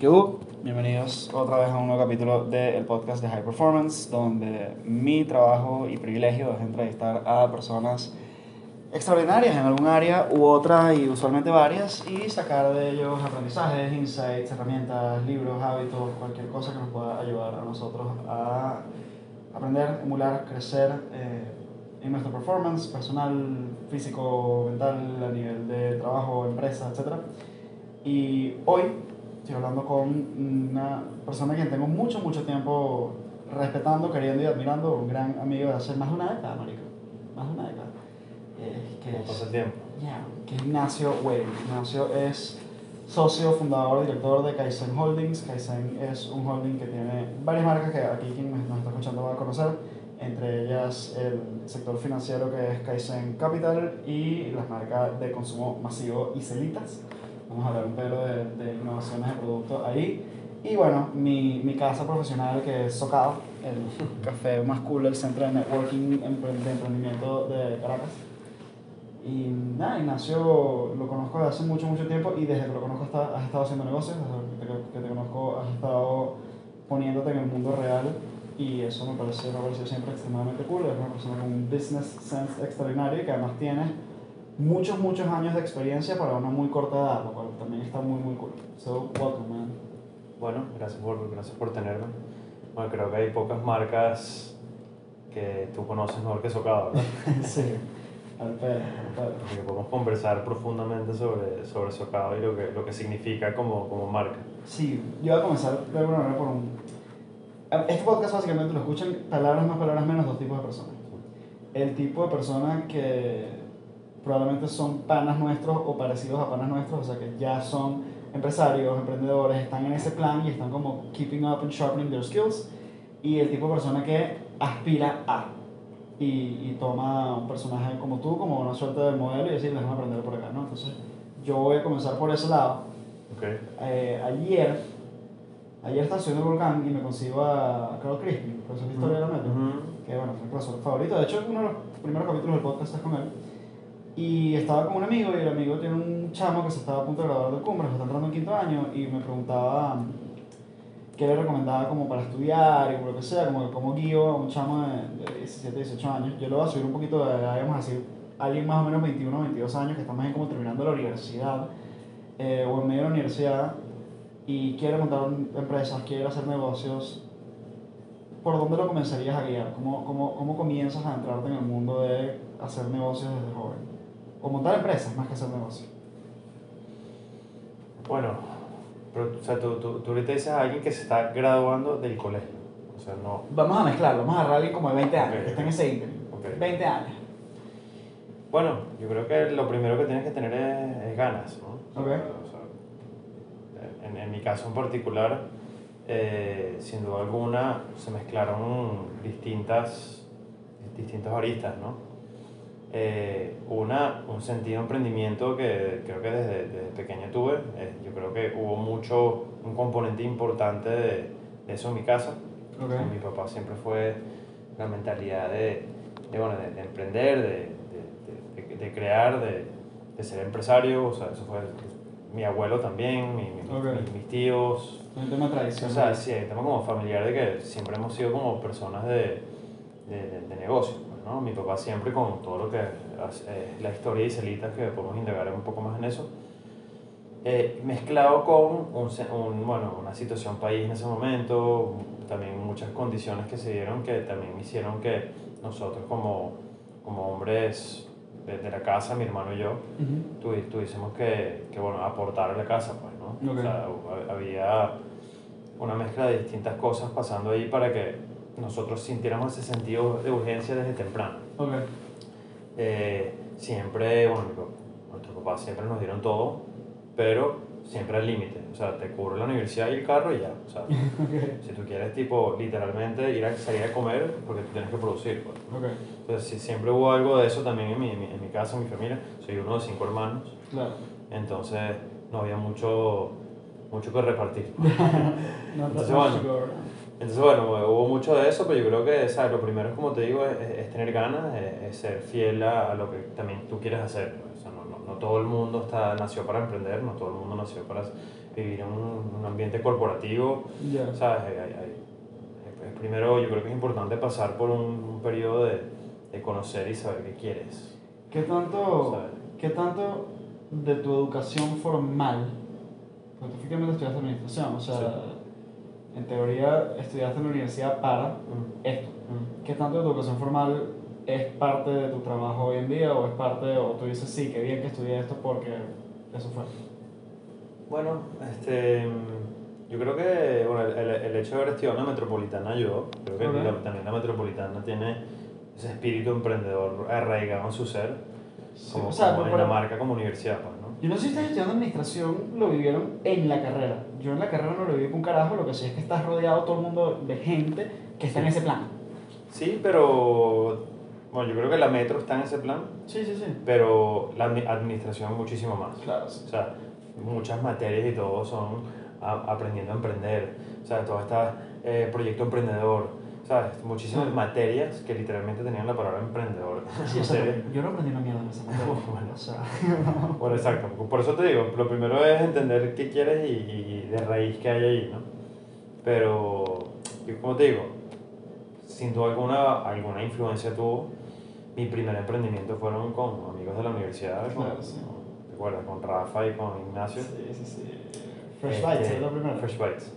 Bienvenidos otra vez a un nuevo capítulo del podcast de High Performance, donde mi trabajo y privilegio es entrevistar a personas extraordinarias en algún área u otra y usualmente varias y sacar de ellos aprendizajes, insights, herramientas, libros, hábitos, cualquier cosa que nos pueda ayudar a nosotros a aprender, emular, crecer eh, en nuestra performance personal, físico, mental, a nivel de trabajo, empresa, etc. Y hoy estoy hablando con una persona que tengo mucho, mucho tiempo respetando, queriendo y admirando, un gran amigo de hace más de una década, marico. Más de una década. Eh, que ¿Cómo es- el tiempo? ya, que es Ignacio Weil. Ignacio es socio, fundador, director de Kaizen Holdings. Kaizen es un holding que tiene varias marcas que aquí quien nos está escuchando va a conocer, entre ellas el sector financiero que es Kaizen Capital y las marcas de consumo masivo y Celitas. Vamos a hablar un pelo de, de innovaciones de producto ahí. Y bueno, mi, mi casa profesional que es Socado, el café más cool del centro de networking de emprendimiento de Caracas. Y nada, Ignacio lo conozco desde hace mucho, mucho tiempo y desde que lo conozco hasta- has estado haciendo negocios, desde que te, que te conozco has estado poniéndote en el mundo real y eso me parece, me ha parecido siempre extremadamente cool. Es una persona con un business sense extraordinario y que además tiene muchos, muchos años de experiencia para una muy corta edad, lo cual también está muy, muy cool. So, welcome, man. Bueno, gracias por, gracias por tenerme. Bueno, creo que hay pocas marcas que tú conoces mejor que Socado, ¿verdad? sí, al pedo, al. Porque podemos conversar profundamente sobre, sobre Socado y lo que, lo que significa como, como marca. Sí, yo voy a comenzar de alguna manera por un... Este podcast básicamente lo escuchan palabras más, palabras menos dos tipos de personas. El tipo de persona que probablemente son panas nuestros o parecidos a panas nuestros, o sea que ya son empresarios, emprendedores, están en ese plan y están como keeping up and sharpening their skills. Y el tipo de persona que aspira a y, y toma un personaje como tú, como una suerte de modelo y decir, déjame aprender por acá, ¿no? Entonces yo voy a comenzar por ese lado ¿Ok? eh, ayer, ayer estaba subiendo el volcán y me consigo a Carl Crispin, profesor de historia de la Metro, que bueno, es mi profesor favorito. De hecho, uno de los primeros capítulos del podcast es con él. Y estaba con un amigo y el amigo tiene un chamo que se estaba a punto de graduar del cumbre, que está entrando en quinto año y me preguntaba qué le recomendaba como para estudiar y por lo que sea, como, como guío a un chamo de, de 17, 18 años. Yo lo voy a subir un poquito de edad, vamos a decir, alguien más o menos 21, 22 años que está más bien como terminando la universidad eh, o en medio de la universidad y quiere montar empresas, quiere hacer negocios, ¿por dónde lo comenzarías a guiar? ¿Cómo, cómo, cómo comienzas a entrarte en el mundo de hacer negocios desde joven? O montar empresas más que hacer negocios. Bueno, pero, o sea, tú, tú, tú ahorita dices a alguien que se está graduando del colegio. O sea, no. Vamos a mezclarlo, vamos a agarrar a alguien como de 20 años, que está en ese ítem. Ok. 20 años. Bueno, yo creo que lo primero que tienes que tener es, es ganas, ¿no? Ok. O sea, en, en mi caso en particular, eh, sin duda alguna, se mezclaron distintas, distintas aristas, ¿no? Eh, una, un sentido de emprendimiento que creo que desde, desde pequeño tuve. Eh, yo creo que hubo mucho, un componente importante de, de eso en mi casa. Ok. Mi papá siempre fue la mentalidad de, de, bueno, de, de emprender, de, de, de- de crear, de, de ser empresario. O sea, eso fue mi abuelo también, mi- mi- Ok. mis, mis tíos. Es un tema O tradicional. sea, sí, el tema como familiar de que siempre hemos sido como personas de, de, de, de negocio. ¿No? Mi papá siempre con todo lo que es la historia de Celitas, que podemos indagar un poco más en eso, eh, mezclado con un, un, bueno, una situación país en ese momento, también muchas condiciones que se dieron que también hicieron que nosotros como, como hombres de, de la casa, mi hermano y yo, Ujú. tuvi- tuviésemos que, que bueno, aportar a la casa, pues, ¿no? Ok. O sea, había una mezcla de distintas cosas pasando ahí para que nosotros sintiéramos ese sentido de urgencia desde temprano. Ok. Eh, siempre, bueno, nuestros papás siempre nos dieron todo, pero siempre al límite. O sea, te cubre la universidad y el carro y ya. O sea, si tú quieres, tipo, literalmente ir a salir a comer, porque tú tienes que producir, pues. Ok. Entonces, sí, siempre hubo algo de eso también en mi, en mi, en mi casa, en mi familia. Soy uno de cinco hermanos, Claro. entonces no había mucho, mucho que repartir. No, Entonces, no, bueno. Entonces, bueno, hubo mucho de eso, pero yo creo que ¿sabes? lo primero es, como te digo, es, es- tener ganas, es, es ser fiel a, a lo que también tú quieres hacer. pues. O sea, no, no, no todo el mundo está, nació para emprender, no todo el mundo nació para vivir en un, un ambiente corporativo, Ya. ¿sabes? Hay- hay- hay- es- primero yo creo que es importante pasar por un, un periodo de, de conocer y saber qué quieres. ¿Qué tanto, ¿sabes? ¿Qué tanto de tu educación formal, porque tú efectivamente estudiaste administración, o sea, Sí. En teoría estudiaste en la universidad para Mm, esto, mm. ¿qué tanto de educación formal es parte de tu trabajo hoy en día o es parte, o tú dices, sí, qué bien que estudié esto porque eso fue? Bueno, este, yo creo que bueno, el, el- hecho de haber estudiado en la metropolitana ayudó. Creo que Ok. la- también la metropolitana tiene ese espíritu emprendedor arraigado en su ser, Sí, como, o sea, como en pero- marca como universidad, pues. Yo no sé si ustedes estudiando administración lo vivieron en la carrera. Yo en la carrera no lo viví con un carajo, lo que sí es que estás rodeado todo el mundo de gente que está en ese plan. Sí, pero bueno, yo creo que la metro está en ese plan, Sí, sí, sí. pero la admi- administración muchísimo más. Claro, sí. O sea, muchas materias y todo son aprendiendo a emprender, o sea, todo está eh, proyecto emprendedor, ¿sabes? Muchísimas Sí. materias que literalmente tenían la palabra emprendedor. Sí, yo no aprendí una mierda en esa materia. Bueno. O sea, Bueno, exacto. Por eso te digo, lo primero es entender qué quieres y, y de raíz que hay ahí, ¿no? Pero, yo como te digo, sin duda alguna, alguna influencia tuvo. Mi primer emprendimiento fueron con amigos de la universidad, con, Claro, sí. con- ¿te acuerdas? Con Rafa y con Ignacio. sí, sí, sí. Fresh Este, Bites, ¿es la primera? Fresh Bites.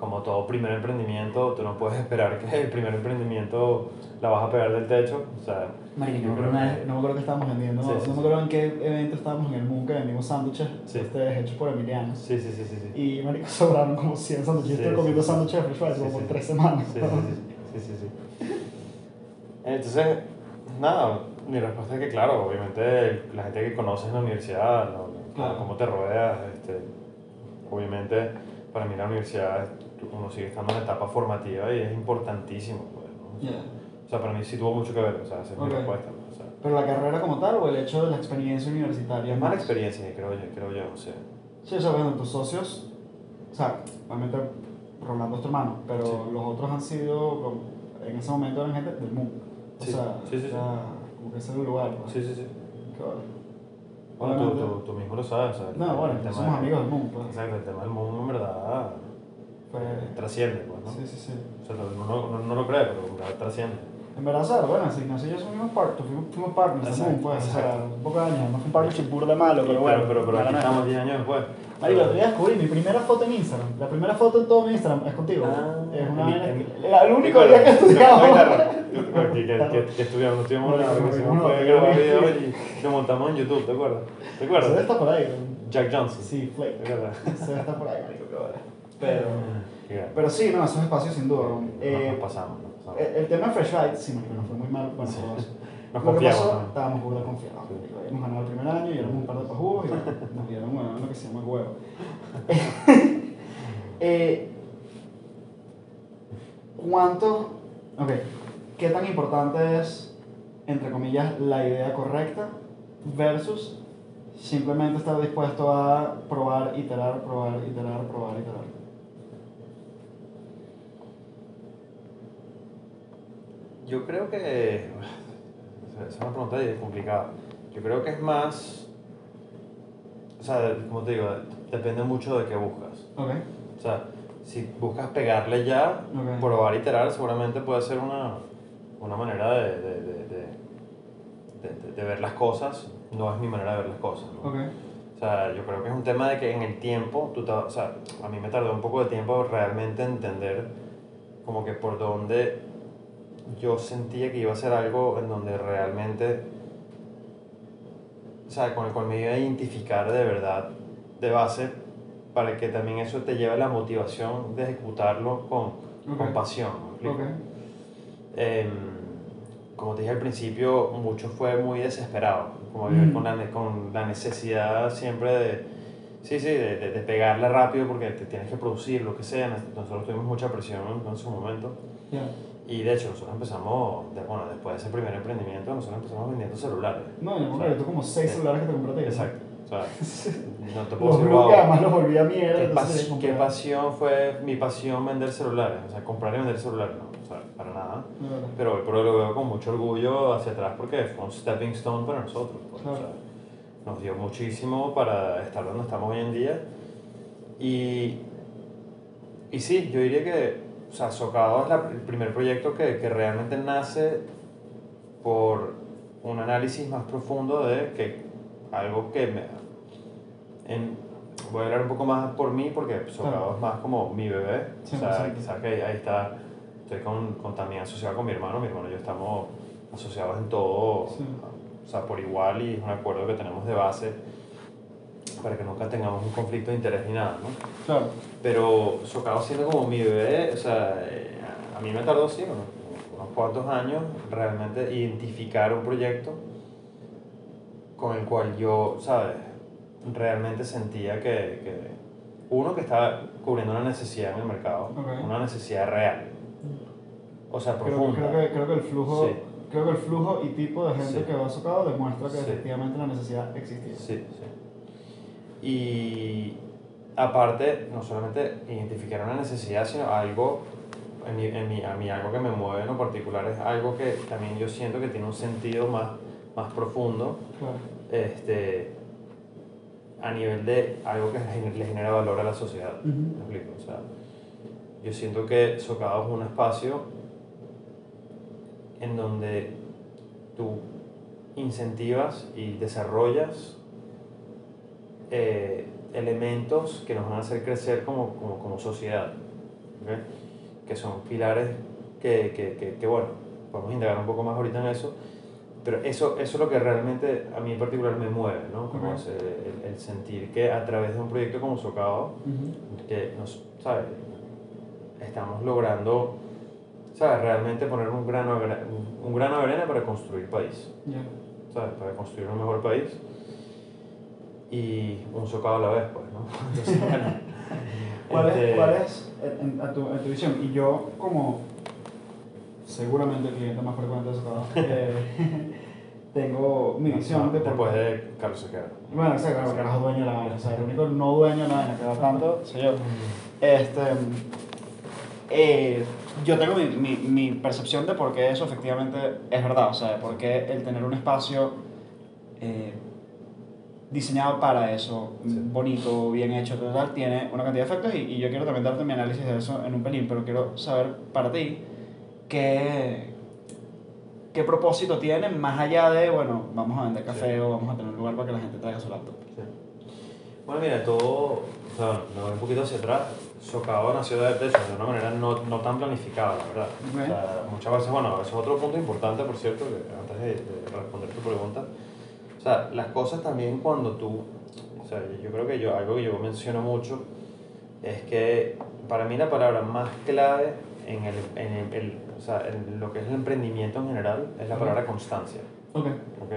Como todo primer emprendimiento, tú no puedes esperar que el primer emprendimiento la vas a pegar del techo. O sea, yo no que- no me acuerdo que estábamos vendiendo, Sí, no, sí, no me acuerdo en qué evento estábamos en el Moon que vendimos sándwiches, ustedes hechos por Emiliano. Sí, sí, sí, sí. sí. Y marico, sobraron como 100 sándwiches. Sí, Estoy comiendo sándwiches de Fresh como por sí. tres semanas. Sí, sí, sí, sí. Entonces, nada, mi respuesta es que claro, obviamente la gente que conoces en la universidad, lo- Claro. cómo te rodeas, este, obviamente para mí la universidad, uno sigue estando en la etapa formativa y es importantísimo. Pues, ¿no? Ya. O sea, para mí sí tuvo mucho que ver, o sea, esa es Ok. mi respuesta. pues, O sea, Pero la carrera como tal o el hecho de la experiencia universitaria. es mala experiencia, creo yo, creo yo, o sea. Sí, o sea, bueno, tus socios, o sea, obviamente Rolando es tu hermano, pero Sí. los otros han sido, en ese momento eran gente del mundo. O Sí, sea, sí, era como que ese es el lugar. pues. Sí, sí, sí. Qué bueno. Bueno, tú, tú, tú mismo lo sabes, el- No, bueno, somos de- amigos del mundo. Pues. Exacto, el tema del mundo en verdad Fue- trasciende, pues, ¿no? Sí, sí, sí. O sea, no, no, no, no lo cree, pero trasciende. En verdad, bueno, si Ignacio y yo fuimos, part fuimos, fuimos partners Exacto, mundo, pues, o sea, exacto. un poco de años, no fue un partnership burda malo, pero pero, bueno. pero, pero, la aquí estamos 10 años después. Marico, el otro día descubrí mi primera foto en Instagram. La primera foto en todo mi Instagram es contigo. Ah, es una vaina en- que- era el único día que estudiaba. Que, que, que, que estudiamos, no estudiamos que bueno, hicimos fue grabar videos y lo montamos en YouTube, ¿te acuerdas? ¿Te Eso debe acuerdas? estar por ahí. Jack Johnson. Sí, Flake. ¿Te acuerdas? Eso debe estar por ahí, marico, qué bueno. Pero, pero sí, no, esos espacios sin duda. Eh, nos pasamos, nos pasamos. el, el tema de Fresh Bites, sí, nos fue muy mal. Bueno, Sí. todos. Nos Lo que pasó, estábamos burda confiados. Sí. Habíamos ganado el primer año y éramos un par de pajugos y nos dieron bueno, lo que se llama huevo. eh, ¿Cuánto, ok, qué tan importante es, entre comillas, la idea correcta versus simplemente estar dispuesto a probar, iterar, probar, iterar, probar, iterar? Yo creo que. Esa es una pregunta complicada. Yo creo que es más. O sea, como te digo, depende mucho de qué buscas. Ok, O sea, si buscas pegarle ya, Ok. probar, iterar, seguramente puede ser una, una manera de, de, de, de, de- de ver las cosas. No es mi manera de ver las cosas. ¿no? ok, O sea, yo creo que es un tema de que en el tiempo, tú te- o sea, a mí me tardó un poco de tiempo realmente entender como que por dónde yo sentía que iba a ser algo en donde realmente, o sea, con el cual me iba a identificar de verdad, de base, para que también eso te lleve a la motivación de ejecutarlo con, con Ok. pasión. ¿me explico? ok. Em, como te dije al principio, mucho fue muy desesperado, como Mm. con, la, con la necesidad siempre de, sí, sí, de, de, de pegarle rápido porque te tienes que producir, lo que sea. Nosotros tuvimos mucha presión en, en su momento. Ya. Y de hecho, nosotros empezamos, de- bueno, después de ese primer emprendimiento, nosotros empezamos vendiendo celulares. No, yo me O acuerdo, tú como seis sí. celulares que te compraste. Exacto. O sea, no te puedo Los decir, wow, además los volví a mierda. ¿Qué, pas- qué pasión fue mi pasión vender celulares? O sea, comprar y vender celulares, no, o sea, para nada. Pero hoy por hoy lo veo con mucho orgullo hacia atrás porque fue un stepping stone para nosotros. pues, o Claro. sea, nos dio muchísimo para estar donde estamos hoy en día. Y, y sí, yo diría que, o sea, Socado es la- el primer proyecto que, que realmente nace por un análisis más profundo de que algo que me... En, voy a hablar un poco más por mí porque Socado Claro. es más como mi bebé. O sea, 100%. quizás que ahí, ahí está, estoy con, con también asociado con mi hermano, mi hermano y yo estamos asociados en todo, Sí. o sea, por igual y es un acuerdo que tenemos de base para que nunca tengamos un conflicto de interés ni nada, ¿no? Claro. Pero Socado siendo como mi bebé, o sea, eh, a mí me tardó, sí, unos, unos cuantos años realmente identificar un proyecto con el cual yo, ¿sabes? Realmente sentía que, que uno, que estaba cubriendo una necesidad en el mercado, Ok. una necesidad real, o sea, Creo, profunda. creo, que, creo que el flujo, Sí. creo que el flujo y tipo de gente Sí. que va socado demuestra que Sí. efectivamente la necesidad existía. Sí, sí. Y aparte, no solamente identificar una necesidad, sino algo, en mi, en mi- a mí algo que me mueve en lo particular es algo que también yo siento que tiene un sentido más, más profundo, Claro. este, a nivel de algo que le genera valor a la sociedad. Ujú. ¿Me explico? O sea, yo siento que Socado es un espacio en donde tú incentivas y desarrollas eh, elementos que nos van a hacer crecer como, como, como sociedad, ¿ok? que son pilares que, que, que, que, bueno, podemos indagar un poco más ahorita en eso, pero eso, eso es lo que realmente a mí en particular me mueve, ¿no? Como el, el sentir que a través de un proyecto como Socado, Ujú. que nos, ¿sabes? Estamos logrando, ¿sabes? Realmente poner un grano, un- un grano de arena para construir país, Ya. ¿sabes? Para construir un mejor país y un socado a la vez, pues, ¿no? Entonces, bueno, ¿Cuál este, es, cuál es en, en- a tu, en tu visión? Y yo, como seguramente el cliente más frecuente de Socado, eh, tengo mi visión de por Después de Carlos Sequeira. Bueno, exacto, claro, porque eres dueño de la vaina. O sea, el único no dueño de la vaina que da tanto soy yo. Este, eh, yo tengo mi, mi, mi percepción de por qué eso efectivamente es verdad. O sea, de por qué el tener un espacio eh, diseñado para eso, Sí. bonito, bien hecho, total, tiene una cantidad de efectos. Y, y yo quiero también darte mi análisis de eso en un pelín, pero quiero saber para ti qué, qué propósito tiene más allá de, bueno, vamos a vender café Sí. o vamos a tener un lugar para que la gente traiga su laptop. Sí. Bueno, mira, todo, o sea, me voy un poquito hacia atrás. Socao nació de, de eso, de una manera no, no tan planificada, la verdad. Ok. O sea, muchas veces, bueno, eso es otro punto importante, por cierto, que antes de, de responder tu pregunta. O sea, las cosas también cuando tú, o sea, yo creo que yo, algo que yo menciono mucho es que para mí la palabra más clave en, el, en, el, el- o sea, en lo que es el emprendimiento en general es la palabra constancia. Ok. ¿ok?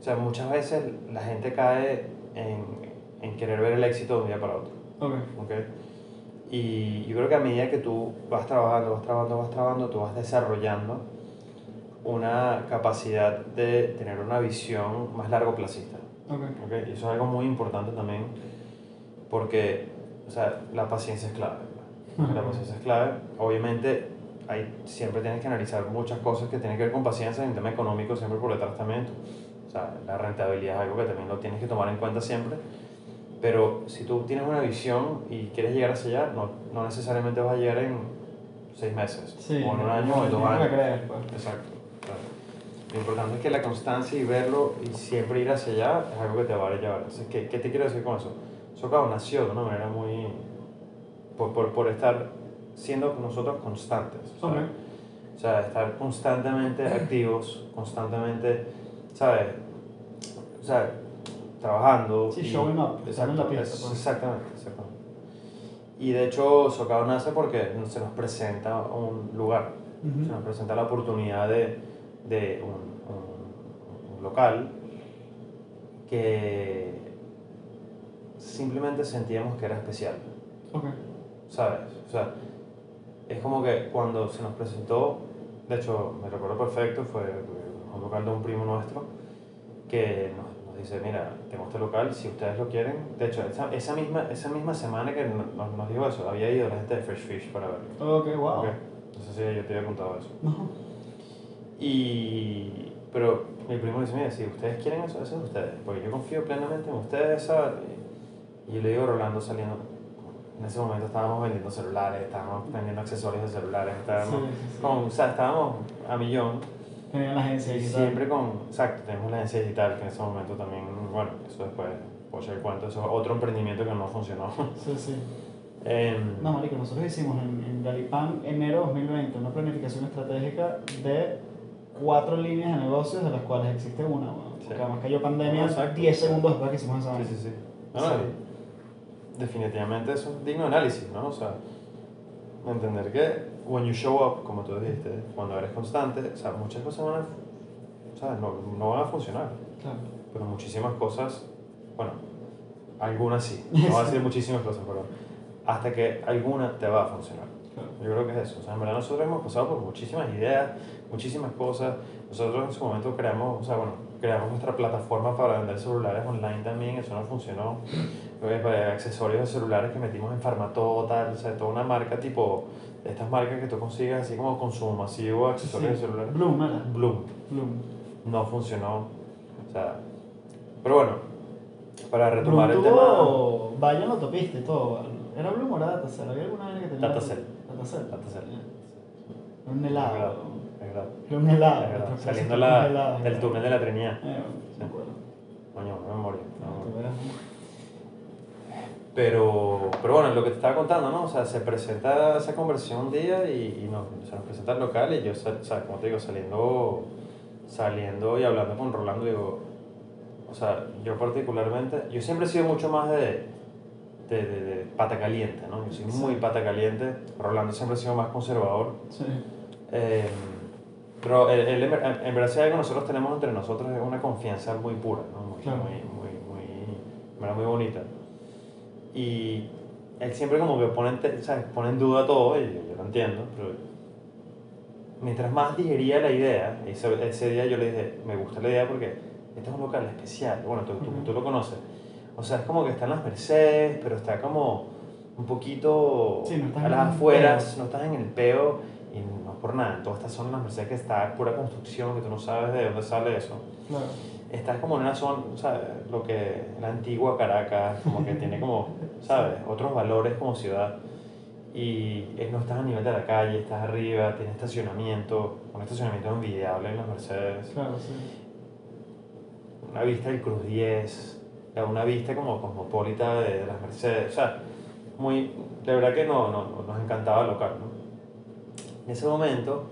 O sea, muchas veces la gente cae en, en querer ver el éxito de un día para otro. Y yo creo que a medida que tú vas trabajando, vas trabajando, vas trabajando, tú vas desarrollando una capacidad de tener una visión más largo placista, Ok. ¿ok? Y eso es algo muy importante también porque, o sea, la paciencia es clave. La paciencia es clave. Obviamente, hay, siempre tienes que analizar muchas cosas que tienen que ver con paciencia en tema económico, siempre por detrás también. O sea, la rentabilidad es algo que también lo tienes que tomar en cuenta siempre. Pero si tú tienes una visión y quieres llegar hacia allá, no, no necesariamente vas a llegar en seis meses, Sí. o en un año, o en dos años. creer, pues. Exacto. Lo importante es que la constancia y verlo y siempre ir hacia allá es algo que te va a llevar. Entonces, ¿qué, qué te quiero decir con eso? Socao nació de una manera muy... por, por, por estar siendo nosotros constantes. ¿sabes? Ok. O sea, estar constantemente activos, constantemente, ¿sabes? O sea, trabajando. Sí, showing up, estar en la Exacto, pues. exactamente, exactamente. Y de hecho, Socao nace porque se nos presenta un lugar, Ujú. se nos presenta la oportunidad de, de un, un- un local que simplemente sentíamos que era especial. Ok. ¿sabes? O sea, es como que cuando se nos presentó, de hecho, me recuerdo perfecto, fue un local de un primo nuestro que nos, nos dice, mira, tengo este local, si ustedes lo quieren, de hecho, esa, esa misma, esa misma semana que nos, nos- dijo eso, había ido la gente de Fresh Fish para verlo. Ok, wow. Ok, No sé si yo te había contado eso. No. Y, pero mi primo dice, mira, si ustedes quieren eso, eso es de ustedes, porque yo confío plenamente en ustedes, ¿sabes? Y yo le digo Rolando saliendo, en ese momento estábamos vendiendo celulares, estábamos vendiendo accesorios de celulares, estábamos, Sí, sí, sí. Con, o sea, estábamos a millón. Tenían la agencia digital. siempre con, exacto, tenemos la agencia digital que en ese momento también, bueno, eso después puedo echar el cuento, eso es otro emprendimiento que no funcionó. Sí, sí. Em, No, marico, nosotros hicimos en, en Galipán, enero 2020, una planificación estratégica de cuatro líneas de negocios, de las cuales existe una. Sí. Porque además cayó pandemia Exacto. 10 segundos después que hicimos esa Sí, sí, sí. No, no, Sí. definitivamente eso es digno de análisis, ¿no? O sea, entender que when you show up, como tú dijiste, cuando eres constante, o sea, muchas cosas van a, o sea, no, no van a funcionar, Claro. pero muchísimas cosas, bueno, algunas sí, no voy a decir muchísimas cosas, pero hasta que alguna te va a funcionar. claro. Yo creo que es eso. O sea, en verdad nosotros hemos pasado por muchísimas ideas, muchísimas cosas. Nosotros en su momento creamos, o sea, bueno, creamos nuestra plataforma para vender celulares online también, eso no funcionó. Eh, para accesorios de celulares que metimos en Farmatodo, tal, o sea, toda una marca tipo, de estas marcas que tú consigues así como consumo masivo, accesorios Sí. de celulares. Bloom era. Bloom, Bloom. no funcionó. O sea, pero bueno, para retomar Bloom el tema... tuvo vaya en la autopista y todo. ¿Era Bloom o era Datacell? ¿Había alguna vaina que tenía? Datacell. Datacell. Era un helado. verdad, es verdad. Era un helado. Nuestro Saliendo la, un helado, del helado. túnel de la Trinidad. Eh, acuerdo. Coño, no me morí. Pero, pero bueno, lo que te estaba contando, ¿no? O sea, se presenta esa conversión un día y, y nos, se nos presenta el local y yo, o sea, como te digo, saliendo, saliendo y hablando con Rolando, digo, o sea, yo particularmente, yo siempre he sido mucho más de, de, de, de pata caliente, ¿no? Yo soy muy Sí. pata caliente, Rolando siempre ha sido más conservador. Sí. Eh, pero él, él en ver- en verdad si algo nosotros tenemos entre nosotros es una confianza muy pura, ¿no? muy, Claro. muy, muy, muy, muy bonita. Y él siempre como que pone, ¿sabes? pone en duda todo, y yo, yo lo entiendo, pero mientras más digería la idea, ese, ese día yo le dije, me gusta la idea porque este es un local especial, bueno, tú, tú, Ujú. tú lo conoces. O sea, es como que están las Mercedes, pero está como un poquito Sí, no a las afueras, no estás en el peo por nada. En todas estas zonas las Mercedes que está pura construcción, que tú no sabes de dónde sale eso. Claro. Estás como en una zona, ¿sabes? Lo que la antigua Caracas, como que tiene como, ¿sabes? Otros valores como ciudad. Y es- no estás a nivel de la calle, estás arriba, tiene estacionamiento, un estacionamiento envidiable en las Mercedes Claro, sí. una vista del Cruz 10, o una vista como cosmopolita de, de las Mercedes, o sea, muy, de verdad que no, no, nos encantaba el local, ¿no? En ese momento,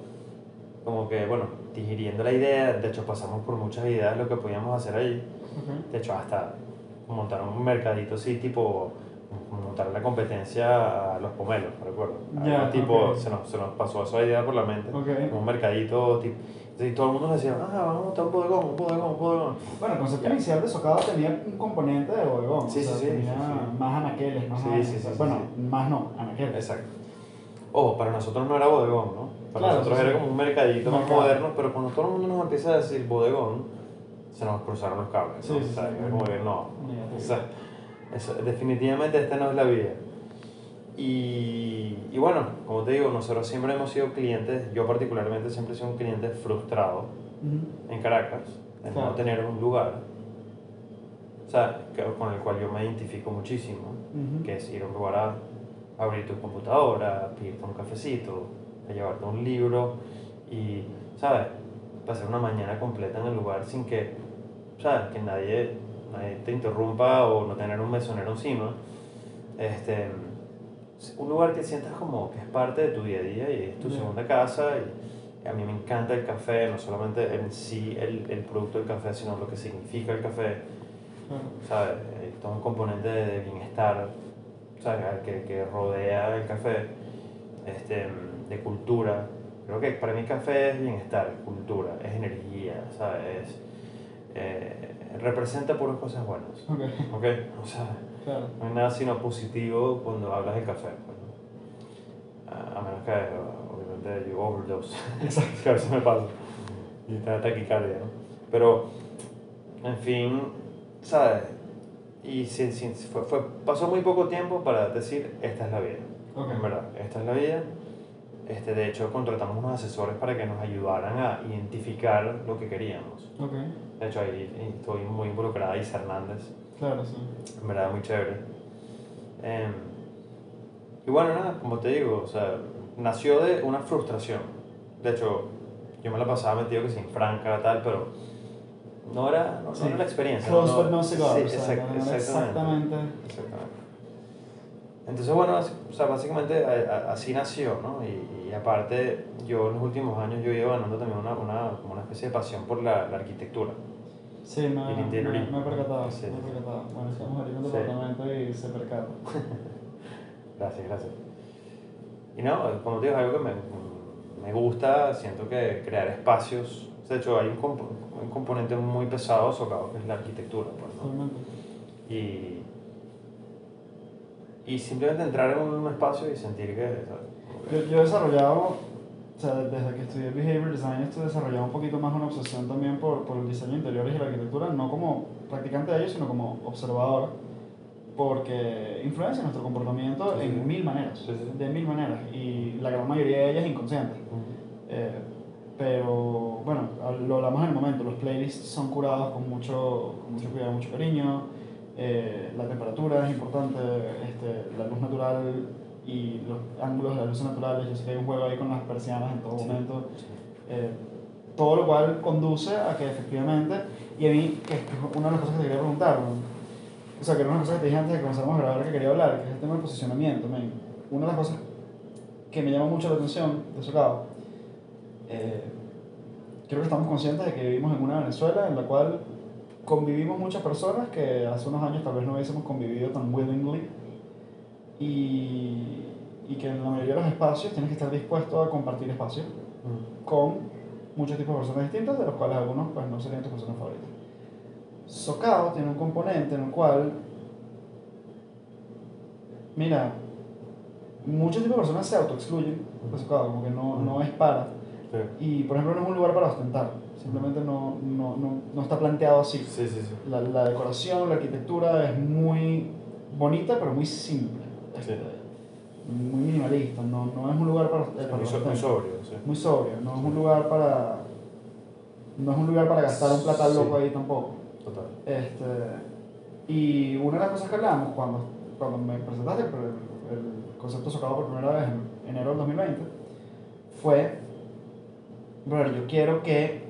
como que, bueno, digiriendo la idea, de hecho pasamos por muchas ideas de lo que podíamos hacer allí, Ok. de hecho hasta montar un mercadito así, tipo, montar la competencia a los pomelos, me recuerdo. Algo tipo, ok. se, nos, se nos pasó esa idea por la mente, Ok. un mercadito, tipo, y todo el mundo decía, ah, vamos a montar un bodegón, un bodegón, un bodegón. Bueno, el concepto Ya. inicial de Socado tenía un componente de bodegón. Sí, o sea, sí, sí, tenía sí, sí. más anaqueles, más Sí, vainas, sí, sí, Bueno, más no, anaqueles. Exacto. Ojo, para nosotros no era bodegón, ¿no? Para Claro, nosotros sí, era como un mercadito más moderno, pero cuando todo el mundo nos empieza a decir bodegón, se nos cruzaron los cables. ¿no? Sí, o sea, como que no. O sea, eso, definitivamente esta no es la vía. Y, y bueno, como te digo, nosotros siempre hemos sido clientes, yo particularmente siempre he sido un cliente frustrado Ujú. en Caracas, en Claro. no tener un lugar, o sea, con el cual yo me identifico muchísimo Ujú. que es ir a un lugar a abrir tu computadora, pedirte un cafecito, a llevarte un libro y, ¿sabes? Pasar una mañana completa en el lugar sin que, ¿sabes? Que nadie, nadie te interrumpa o no tener un mesonero encima. Este, un lugar que sientas como que es parte de tu día a día y es tu segunda casa y a mí me encanta el café, no solamente en sí el, el producto del café, sino lo que significa el café. Claro. ¿sabes? Hay todo un componente de bienestar, ¿sabes? Que, que rodea el café, este, de cultura. Creo que para mí café es bienestar, es cultura, es energía, ¿sabes? Es, eh, representa puras cosas buenas, Ok, ¿ok? O sea, claro. no hay nada sino positivo cuando hablas de café, pues, ¿no? a, a menos que, obviamente, you overdose, Exacto. que a veces me pasa, y te taquicardia, ¿no? Pero, en fin, ¿sabes? Y sí, sí, fue, fue- pasó muy poco tiempo para decir, esta es la vida, Ok. en verdad, esta es la vida. Este, de hecho, contratamos unos asesores para que nos ayudaran a identificar lo que queríamos. Ok, De hecho, ahí estoy muy involucrada, Isa Hernández, claro, sí. en verdad muy chévere. Em, y bueno, nada, como te digo, o sea, nació de una frustración. De hecho, yo me la pasaba metido que sin franca, tal, pero no era, no, no Sí. era la experiencia. Close no, but no cigar, Sí, o sea, no exactamente. exactamente. Exactamente. Entonces, bueno, así- o sea, básicamente así nació, ¿no? Y, y aparte, yo en los últimos años yo ido ganando también una, una, como una especie de pasión por la, la arquitectura. Sí, me, me, me he percatado, Sí. me he percatado. Bueno, estamos en un Sí. departamento y se percata. Gracias, gracias. Y no, como te digo, es algo que me, me gusta, siento que crear espacios, de hecho hay un, un componente muy pesado socado que es la arquitectura, pues, ¿no? Y, y simplemente entrar en un espacio y sentir que... Yo, yo he desarrollado, o sea, desde que estudié Behavior Design, estoy desarrollando un poquito más una obsesión también por, por el diseño de interiores y la arquitectura, no como practicante de ello, sino como observador, porque influencia nuestro comportamiento Sí, sí. en mil maneras, Sí, de mil maneras, y la gran mayoría de ellas inconscientes. Eh, pero bueno, lo hablamos en el momento, los playlists son curados con mucho, con mucho cuidado, mucho cariño, eh, la temperatura es importante, este, la luz natural y los ángulos de la luz naturales, yo sé que hay un juego ahí con las persianas en todo Sí. momento, eh, todo lo cual conduce a que efectivamente, y a mí, que es una de las cosas que te quería preguntar, o sea, que era una cosa que te dije antes de que comenzáramos a grabar que quería hablar, que es el tema del posicionamiento, men. una de las cosas que me llama mucho la atención de Socado, eh, creo que estamos conscientes de que vivimos en una Venezuela en la cual convivimos muchas personas que hace unos años tal vez no hubiésemos convivido tan willingly y, y que en la mayoría de los espacios tienes que estar dispuesto a compartir espacio Mm. con muchos tipos de personas distintas, de los cuales algunos pues, no serían tus personas favoritas. Socao tiene un componente en el cual, mira, muchos tipos de personas se autoexcluyen de Socao, como que no, no es para. Sí, Y por ejemplo no es un lugar para ostentar, simplemente no, no, no, no está planteado así. sí, sí. sí. La, la decoración, la arquitectura es muy bonita, pero muy simple. Muy minimalista, no, no es un lugar para, eh, para Muy, so- muy sobrio. Muy sobrio, no es un lugar para. No es un lugar para gastar un platal loco ahí tampoco. Total. Este, y una de las cosas que hablamos cuando, cuando me presentaste el, el concepto socado por primera vez en enero del 2020 fue, brother, yo quiero que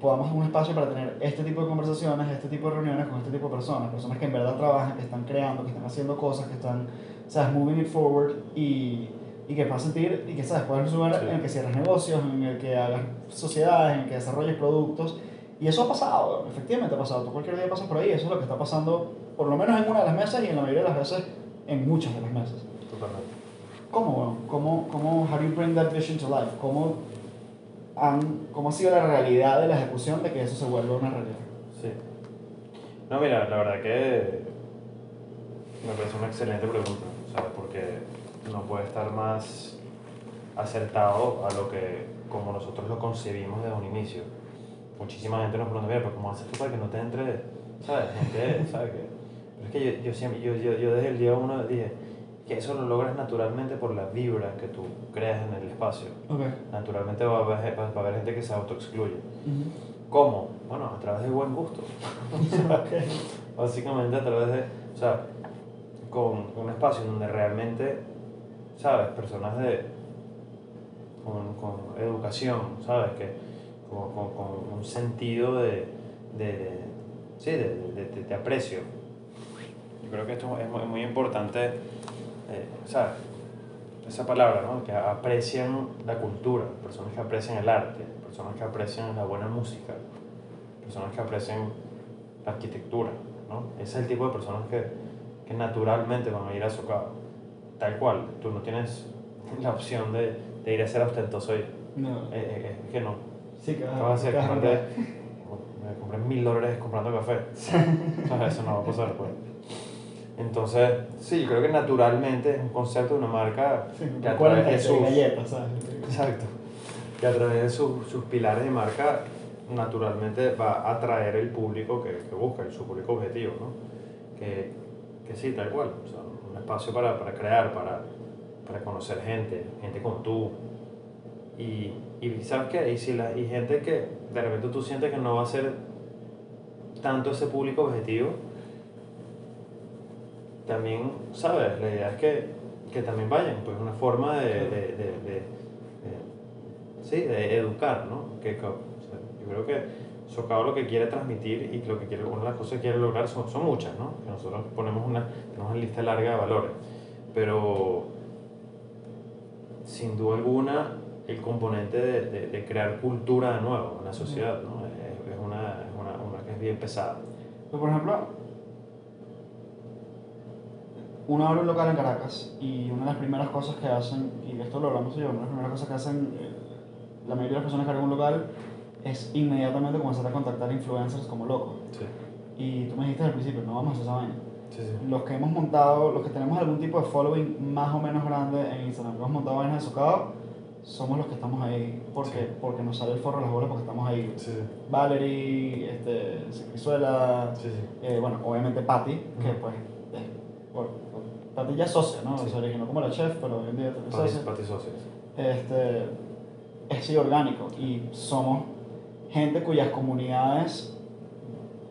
podamos un espacio para tener este tipo de conversaciones, este tipo de reuniones con este tipo de personas, personas que en verdad trabajan, que están creando, que están haciendo cosas, que están, sabes, moving it forward y, y que puedas sentir y que, sabes, puedas lugar Sí. en el que cierres negocios, en el que hagas sociedades, en el que desarrolles productos. Y eso ha pasado, efectivamente ha pasado. Tú cualquier día pasas por ahí, eso es lo que está pasando, por lo menos en una de las mesas y en la mayoría de las veces en muchas de las mesas. Totalmente. ¿Cómo, weón? ¿Cómo, cómo, how do you bring that vision to life? ¿Cómo, han, ¿Cómo ha sido la realidad de la ejecución de que eso se vuelva una realidad? Sí. No, mira, la verdad que me parece una excelente pregunta, ¿sabes? Porque no puede estar más acertado a lo que, como nosotros lo concebimos desde un inicio. Muchísima gente nos pregunta, mira, pero ¿cómo haces tú para que no te entre, ¿sabes? Gente, ¿sabes? Que, pero es que yo, yo, siempre, yo, yo, yo desde el día uno dije que eso lo logras naturalmente por la vibra que tú creas en el espacio. Ok. Naturalmente va a haber, va a haber gente que se autoexcluye. ¿Cómo? Bueno, a través del buen gusto. Ok. Básicamente a través de, o sea, con un espacio donde realmente, ¿sabes? Personas de, con, con educación, ¿sabes? Que, con, con, con un sentido de, de, de- sí, de, de, de- de aprecio. Yo creo que esto es muy, muy importante, eh, ¿sabes? Esa palabra, ¿no? Que aprecian la cultura, personas que aprecian el arte, personas que aprecian la buena música, personas que aprecian la arquitectura, ¿no? Ese es el tipo de personas que, que naturalmente van a ir a Socao. Tal cual, tú no tienes la opción de, de ir a ser ostentoso y, eh, No. eh, es que no. Sí, que ¿Qué vas a hacer? Comprarte- me compré mil dólares comprando café. ¿Sabes? Eso no va a pasar, pues. Entonces, sí, yo creo que naturalmente es un concepto de una marca Sí, que a través de 46 sus, galletas, ¿sabes? Exacto. Que a través de sus, sus pilares de marca, naturalmente va a atraer el público que, que busca, el, su público objetivo, ¿no? Que, que sí, tal cual. O sea, un espacio para, para crear, para, para conocer gente, gente como tú. Y, y ¿sabes qué? Y, si la, y gente que de repente tú sientes que no va a ser tanto ese público objetivo, también, ¿sabes? La idea es que, que también vayan, pues una forma de, de, de, de- sí, de educar, ¿no? Que, que- o sea, yo creo que Socao lo que quiere transmitir y lo que quiere, una de las cosas que quiere lograr son, son muchas, ¿no? Que nosotros ponemos una, tenemos una lista larga de valores, pero sin duda alguna el componente de, de- de crear cultura de nuevo en la sociedad, ¿no? Es, es una, es una, una que es bien pesada. Pero, por ejemplo, uno abre un local en Caracas y una de las primeras cosas que hacen, y esto lo hablamos yo, una de las primeras cosas que hacen eh, la mayoría de las personas que abren un local es inmediatamente comenzar a contactar influencers como locos. Sí, Y tú me dijiste al principio, no vamos a hacer esa vaina. sí, sí. Los que hemos montado, los que tenemos algún tipo de following más o menos grande en Instagram, que hemos montado vainas de socado, somos los que estamos ahí porque, porque nos sale el forro de las bolas porque estamos ahí. Valerie, este, Cicrizuela, eh, bueno, obviamente Patty, que Ujú. pues, eh, bueno, Patty ya es socia, ¿no? Sí. Se originó como la chef, pero hoy en día es Pati-. Pati socios. Este, es sí orgánico y somos gente cuyas comunidades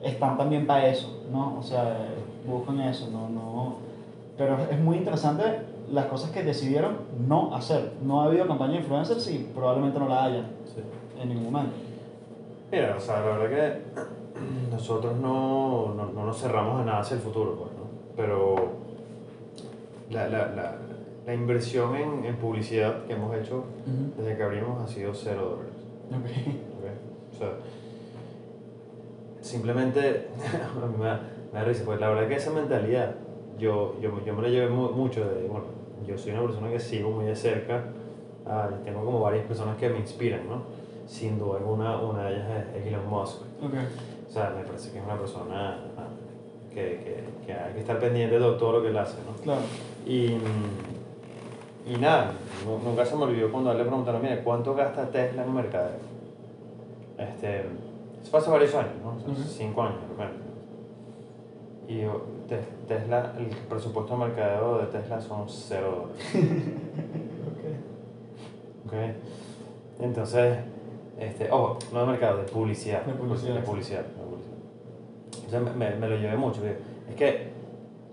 están también para eso, ¿no? O sea, buscan eso, no, no. Pero es muy interesante las cosas que decidieron no hacer. No ha habido campaña de influencers y probablemente no la haya Sí. en ningún momento. Mira, o sea, la verdad que nosotros no, no, no nos cerramos a nada hacia el futuro, pues, ¿no? Pero la, la, la, la inversión en, en publicidad que hemos hecho desde que abrimos ha sido cero dólares. Ok. ¿ok? O sea, simplemente me da, me da risa, pues la verdad que esa mentalidad yo, yo, yo me la llevé mu- mucho de, bueno, yo soy una persona que sigo muy de cerca, ah, tengo como varias personas que me inspiran, ¿no? Sin duda alguna, una de ellas es- Elon Musk. Ok. O sea, me parece que es una persona ah, que, que, que hay que estar pendiente de todo lo que él hace, ¿no? Claro. Y, y nada, nu- nunca se me olvidó cuando le preguntaron, mire, ¿cuánto gasta Tesla en mercadeo? Este, eso fue hace varios años, ¿no? O sea, Ujú. Cinco años, por. Y yo, Te- Tesla, el presupuesto de mercadeo de Tesla son cero dólares. Ok. ¿ok? Entonces, este, ojo, no de mercado, de publicidad. De publicidad. De publicidad, de publicidad. Entonces me, me lo llevé mucho. Es que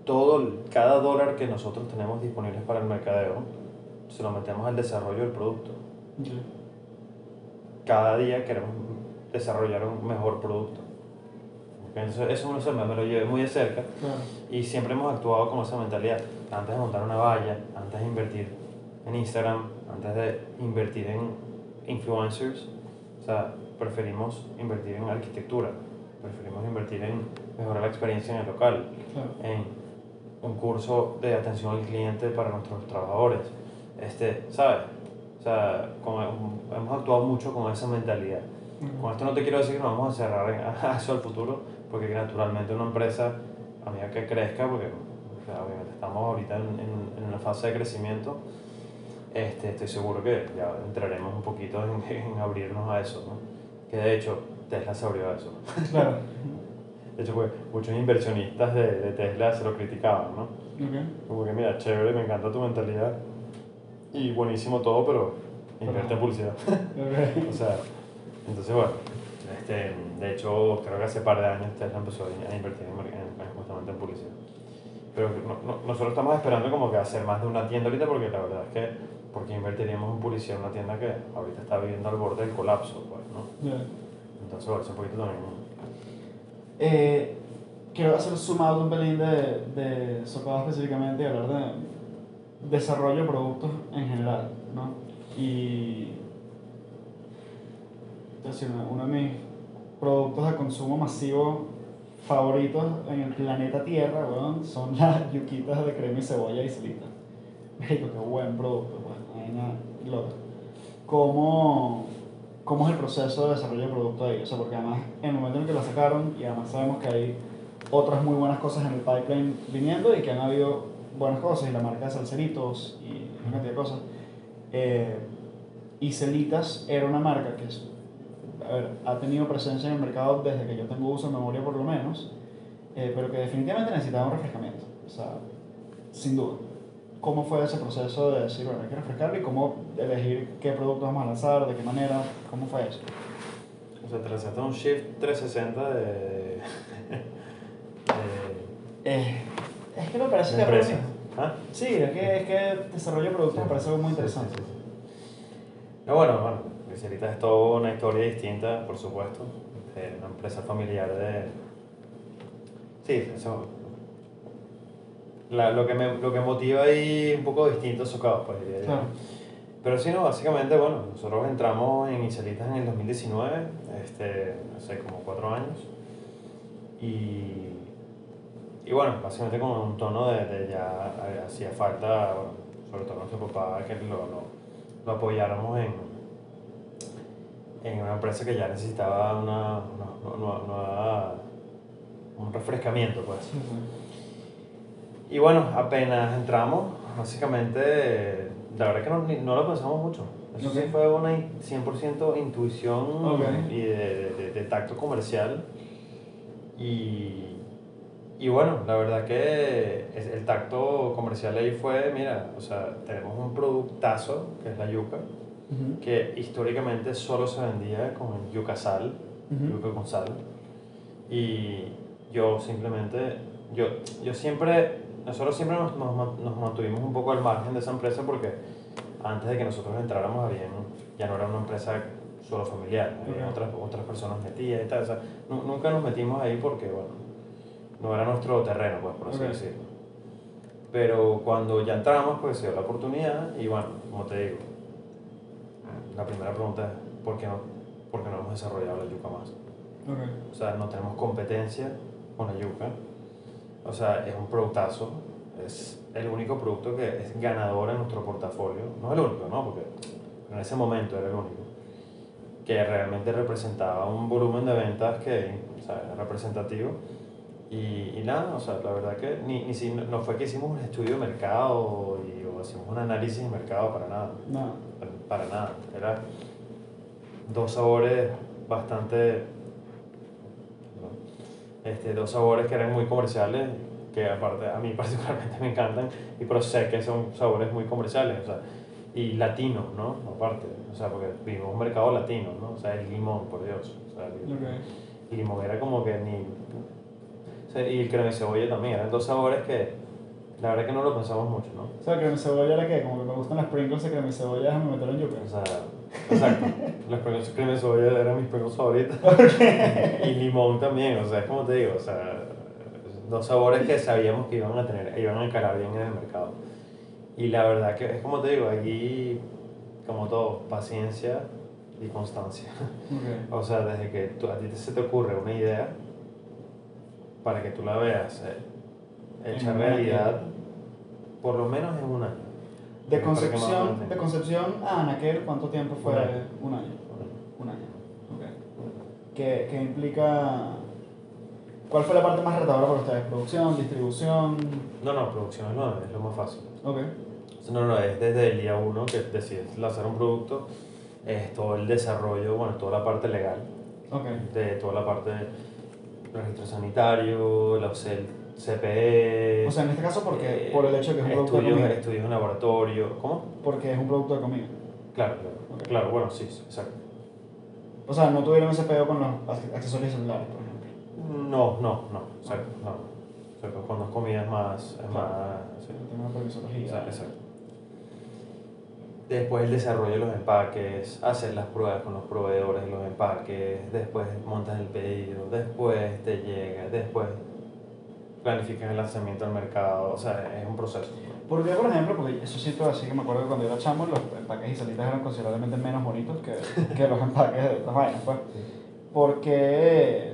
todo, cada dólar que nosotros tenemos disponibles para el mercadeo, se lo metemos al desarrollo del producto. Ok. Cada día queremos desarrollar un mejor producto. Entonces eso no sé, me, me lo llevé muy de cerca y siempre hemos actuado con esa mentalidad. Antes de montar una valla, antes de invertir en Instagram, antes de invertir en influencers, o sea, preferimos invertir en arquitectura, preferimos invertir en mejorar la experiencia en el local, en un curso de atención al cliente para nuestros trabajadores. Este, ¿sabes? O sea, con- hemos actuado mucho con esa mentalidad. Con esto no te quiero decir que nos vamos a cerrar en- eso al futuro, porque naturalmente una empresa, a medida que crezca, porque o sea, obviamente estamos ahorita en, en- en una fase de crecimiento, este, estoy seguro que ya entraremos un poquito en, en abrirnos a eso, ¿no? Que de hecho Tesla se abrió a eso. Claro. De hecho, pues, muchos inversionistas de, de Tesla se lo criticaban, ¿no? Ok. Como que mira, chévere, me encanta tu mentalidad y buenísimo todo, pero invierte en publicidad. Ok. O sea, entonces bueno, este, de hecho creo que hace par de años Tesla empezó a invertir en, en- justamente en publicidad. Pero no- no- nosotros estamos esperando como que hacer más de una tienda ahorita porque la verdad es que, porque invertiríamos en publicidad en una tienda que ahorita está viviendo al borde del colapso, pues, ¿no? Ya. Entonces, bueno, eso un poquito también. Eh, quiero hacer zoom out un pelín de, de Socado específicamente y hablar de desarrollo de productos en general, ¿no? Y uno- de mis productos de consumo masivo favoritos en el planeta Tierra, weón, son las yuquitas de crema y cebolla y salita. Marico, qué buen producto, pues, vaina loca. ¿Cómo, ¿Cómo es el proceso de desarrollo de producto ahí? O sea, porque además, en el momento en que la sacaron, y además sabemos que hay otras muy buenas cosas en el pipeline viniendo y que han habido buenas cosas, y la marca de Salseritos y una cantidad de cosas. Eh, y Celitas era una marca que es, a ver, ha tenido presencia en el mercado desde que yo tengo uso de memoria por lo menos, eh, pero que definitivamente necesitaba un refrescamiento, o sea, sin duda. ¿Cómo fue ese proceso de decir, bueno, hay que refrescarlo y cómo elegir qué productos vamos a lanzar, de qué manera, cómo fue eso? O sea, te lanzaste un shift 360 de... de- Eh, es que me parece que empresas. ¿Ah? Sí, es que, es que desarrollo de productos me parece algo muy Sí, interesante. sí, sí, sí. No, bueno, bueno, Griselita es toda una historia distinta, por supuesto. una empresa familiar de. Sí, eso. La- lo, que me, lo que motiva ahí un poco distinto socado, pues. Claro. Pero sí, no, básicamente, bueno, nosotros entramos en Iselitas en el 2019, este, hace como cuatro años. Y, y bueno, básicamente con un tono de, de ya eh, hacía falta, bueno, sobre todo nuestro papá, que lo, lo, lo apoyáramos en, en una empresa que ya necesitaba una, una- una- nueva- un refrescamiento, pues. Sí, sí. Y bueno, apenas entramos, básicamente, la verdad que no, no lo pensamos mucho. Eso sí fue una in- 100% intuición y de, de- de tacto comercial. Y, y bueno, la verdad que el tacto comercial ahí fue, mira, o sea, tenemos un productazo, que es la yuca, Ujú. que históricamente solo se vendía con yuca sal, Ujú. yuca con sal. Y yo simplemente, yo, yo siempre, nosotros siempre nos, nos, nos mantuvimos un poco al margen de esa empresa porque antes de que nosotros entráramos habían, ya no era una empresa solo familiar, había otras, otras personas metidas y tal. O sea, nu- nunca nos metimos ahí porque, bueno, no era nuestro terreno, pues, por así Ok. decirlo. Pero cuando ya entramos, pues se dio la oportunidad y bueno, como te digo, la primera pregunta es, ¿por qué no, por qué no hemos desarrollado la yuca más? Ok. O sea, no tenemos competencia con la yuca. O sea, es un productazo. Es el único producto que es ganador en nuestro portafolio. No es el único, ¿no? Porque en ese momento era el único. Que realmente representaba un volumen de ventas que, o sea, era representativo. Y, y nada, o sea, la verdad que ni, ni si, no fue que hicimos un estudio de mercado y, o hicimos un análisis de mercado para nada No. para nada. Era dos sabores bastante. Este, dos sabores que eran muy comerciales, que aparte a mí particularmente me encantan, y pero sé que son sabores muy comerciales, o sea, y latinos, ¿no? Aparte, o sea, porque vivimos un mercado latino, ¿no? O sea, el limón, por Dios. O sea, el, Ok. el limón era como que ni. o sea, y el crema de cebolla también, eran dos sabores que la verdad que no lo pensamos mucho, ¿no? O sea, crema de cebolla era que como que me gustan las Pringles crema de cebolla, déjame meterlo en yuca. O sea, exacto. Los Pringles crema de cebolla eran mis Pringles favoritos. y limón también, o sea, es como te digo, o sea, dos sabores que sabíamos que iban a tener, iban a encarar bien en el mercado. Y la verdad que es como te digo, allí, como todo, paciencia y constancia. Ok. O sea, desde que tú- a ti se te ocurre una idea, para que tú la veas eh, hecha realidad, por lo menos en un año. De concepción, de concepción a Anaquel, ¿cuánto tiempo fue? Un año. Un año. Un año. Ok. ¿Qué, qué implica? ¿Cuál fue la parte más retadora para ustedes? ¿Producción, distribución? No, no, producción es lo, es lo más fácil. Ok. No, no, es desde el día uno que decides lanzar un producto, es todo el desarrollo, bueno, toda la parte legal, Ok. de toda la parte de registro sanitario, los el CPE. O sea, en este caso, porque eh, por el hecho de que es un producto de comida. estudios en laboratorio. ¿Cómo? Porque es un producto de comida. Claro, claro. Ok. Claro, bueno, sí, sí, exacto. O sea, no tuvieron ese con los ac- accesorios celulares, por ejemplo. No, no, no, exacto, no. O sea, cuando es comida es más. Es Claro. más sí. Exacto, exacto. Después el desarrollo de los empaques, hacer las pruebas con los proveedores de los empaques, después montas el pedido, después te llega, después planificas el lanzamiento al mercado, o sea, es un proceso. Porque, por ejemplo, porque eso sí fue así que me acuerdo que cuando yo era chamo, los empaques y salitas eran considerablemente menos bonitos que, que los empaques de otras vainas, pues. Porque.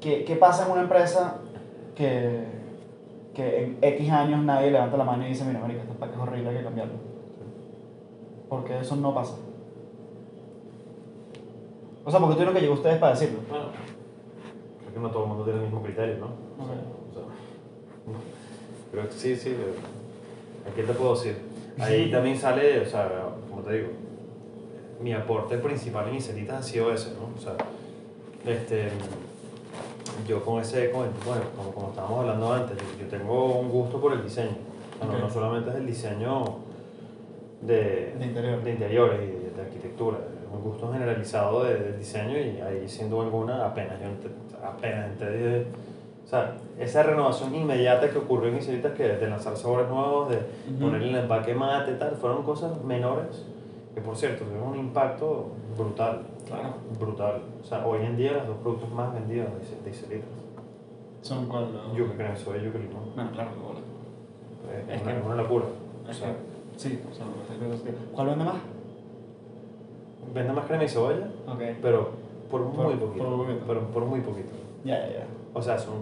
¿qué, ¿Qué pasa en una empresa que, que en X años nadie levanta la mano y dice, mira, marica, este empaque es horrible, hay que cambiarlo? Porque eso no pasa. O sea, porque tuvieron que llegar ustedes para decirlo. Bueno, que no todo el mundo tiene el mismo criterio, ¿no? O sea, no. Creo que sí, sí. ¿A qué te puedo decir? Ahí también sale, o sea, como te digo, mi aporte principal en Iselitas ha sido ese, ¿no? O sea, este, yo con ese, con bueno, como, como estábamos hablando antes, yo, yo tengo un gusto por el diseño. O sea, no- no, solamente es el diseño de, De interior. de interiores y de, de arquitectura, un gusto generalizado de, del diseño y ahí sin duda alguna apenas yo apenas entré, O sea, esa renovación inmediata que ocurrió en Iselitas, que de lanzar sabores nuevos, de Ujú. ponerle el empaque mate tal, fueron cosas menores que, por cierto, tuvieron un impacto brutal. Claro. Brutal. O sea, hoy en día los dos productos más vendidos de Iselitas. Son cuál. Yuca crema de soya y yuca limón. Bueno, claro, qué bola. Es Es una, que- una locura. O sea, sí, o sea, ¿cuál vende más? vende más crema y cebolla, Ok. pero por muy Por- poquito. por poquito. Pero por muy poquito. Ya, ya, ya. O sea, son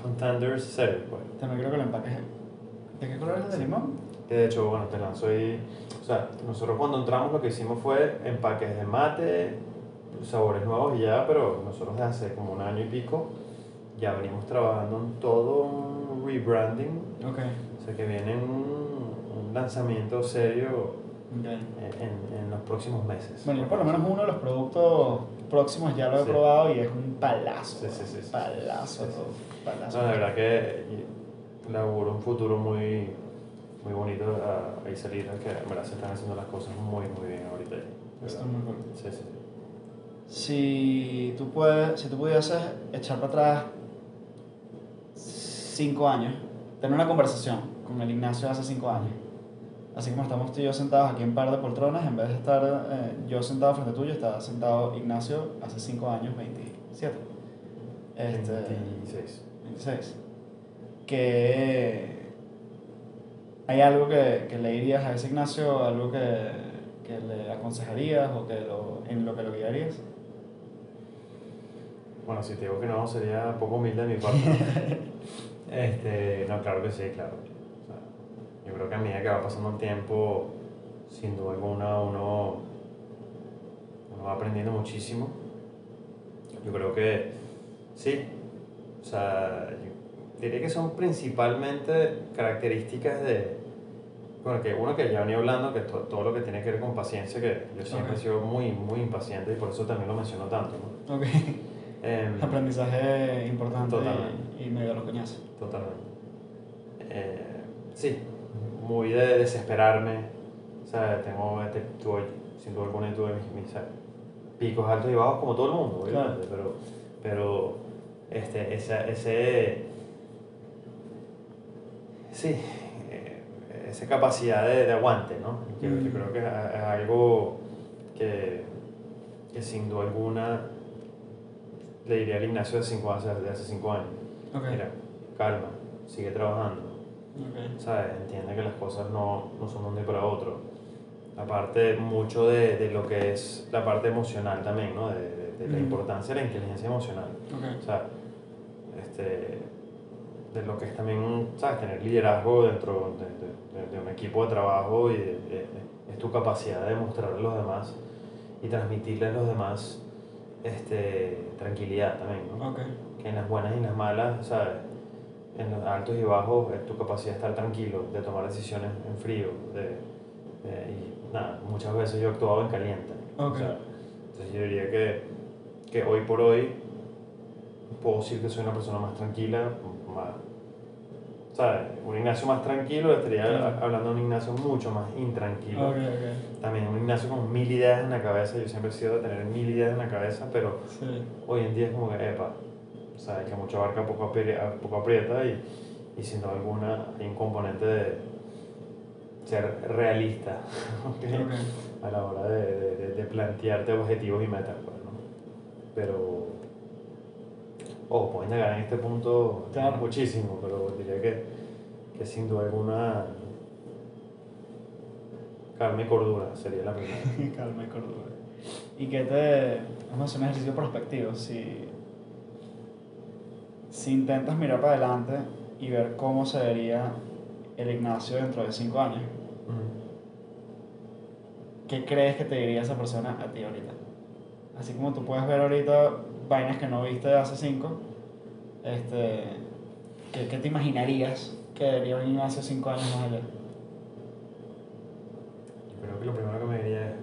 contenders serios, pues. También creo que el empaque es. ¿De qué color es el de limón? Que de hecho, bueno, te lanzo ahí. O sea, nosotros cuando entramos lo que hicimos fue empaques de mate, sabores nuevos y ya, pero nosotros desde hace como un año y pico ya venimos trabajando en todo un rebranding. Ok. O sea, que viene un, un lanzamiento serio Ok. en, en- en los próximos meses. Bueno, yo por lo menos uno de los productos próximos ya lo he Sí. probado y es un palazo. Sí, sí, sí. Palazo, palazo. No, la verdad que le auguro un futuro muy, muy bonito a, a que en verdad se están haciendo las cosas muy, muy bien ahorita. de Está muy cool. Sí, sí. Si tú, puedes, si tú pudieses echar para atrás cinco años, tener una conversación con el Ignacio de hace cinco años, así como estamos tú y yo sentados aquí en par de poltronas, en vez de estar eh, yo sentado frente tuyo, está sentado Ignacio hace cinco años, 27. Este, 26. 26. Que hay algo que, que le dirías a ese Ignacio, algo que, que le aconsejarías o que lo, en lo que lo guiarías. Bueno, si te digo que no, sería poco humilde de mi parte. este, no, claro que sí, claro. Yo creo que a medida que va pasando el tiempo, sin duda alguna, uno, uno va aprendiendo muchísimo. Yo creo que sí. O sea, yo diría que son principalmente características de. Bueno, que uno que ya venía hablando, que to- todo lo que tiene que ver con paciencia, que yo siempre Ok. he sido muy, muy impaciente y por eso también lo menciono tanto. ¿no? Ok. Em, Aprendizaje importante Totalmente. y, y medio a los coñazos. Totalmente. Eh, sí, muy de desesperarme. O sea, tengo, este, tuve, sin duda alguna, tuve mis, picos altos y bajos como todo el mundo, obviamente, pero, pero este, esa, ese, sí, eh, esa capacidad de, de aguante, ¿no? Yo, yo Mm. creo que es, algo que, que sin duda alguna le diría al Ignacio de, cinco, hace, de hace cinco años. Mira, calma, sigue trabajando, Ok. ¿sabes? Entiende que las cosas no, no son de un día para otro. Aparte, mucho de, de lo que es la parte emocional también, ¿no? De, de- de la Mm. importancia de la inteligencia emocional. Ok. O sea, este, de lo que es también, ¿sabes? Tener liderazgo dentro de, de- de- de un equipo de trabajo y es tu capacidad de mostrarle a los demás y transmitirle a los demás este, tranquilidad también, ¿no? Ok. que en las buenas y en las malas, ¿sabes? En los altos y bajos es tu capacidad de estar tranquilo, de tomar decisiones en frío, de, de- y nada, muchas veces yo he actuado en caliente. Ok. O sea, entonces yo diría que, que hoy por hoy puedo decir que soy una persona más tranquila, más, ¿sabes? Un Ignacio más tranquilo, estaría Claro. hablando de un Ignacio mucho más intranquilo. Ok, ok. También un Ignacio con mil ideas en la cabeza, yo siempre he sido de tener mil ideas en la cabeza, pero Sí. hoy en día es como que, epa, o sea, que mucho abarca, poco, apri- a- poco aprieta y, y sin duda alguna hay un componente de ser realista ¿ok? Ok. a la hora de, de- de- plantearte objetivos y metas, pues, ¿no? Pero, ojo, pueden llegar en este punto Claro. muchísimo, pero diría que, que sin duda alguna calma y cordura sería la primera. Calma y cordura. ¿Y qué te... Vamos a hacer un ejercicio prospectivo. Si, si intentas mirar para adelante y ver cómo se vería el Ignacio dentro de cinco años, ¿qué crees que te diría esa persona a ti ahorita? Así como tú puedes ver ahorita vainas que no viste de hace cinco, este, ¿qué, qué te imaginarías que debería un Ignacio cinco años más allá? Yo creo que lo primero que me diría es,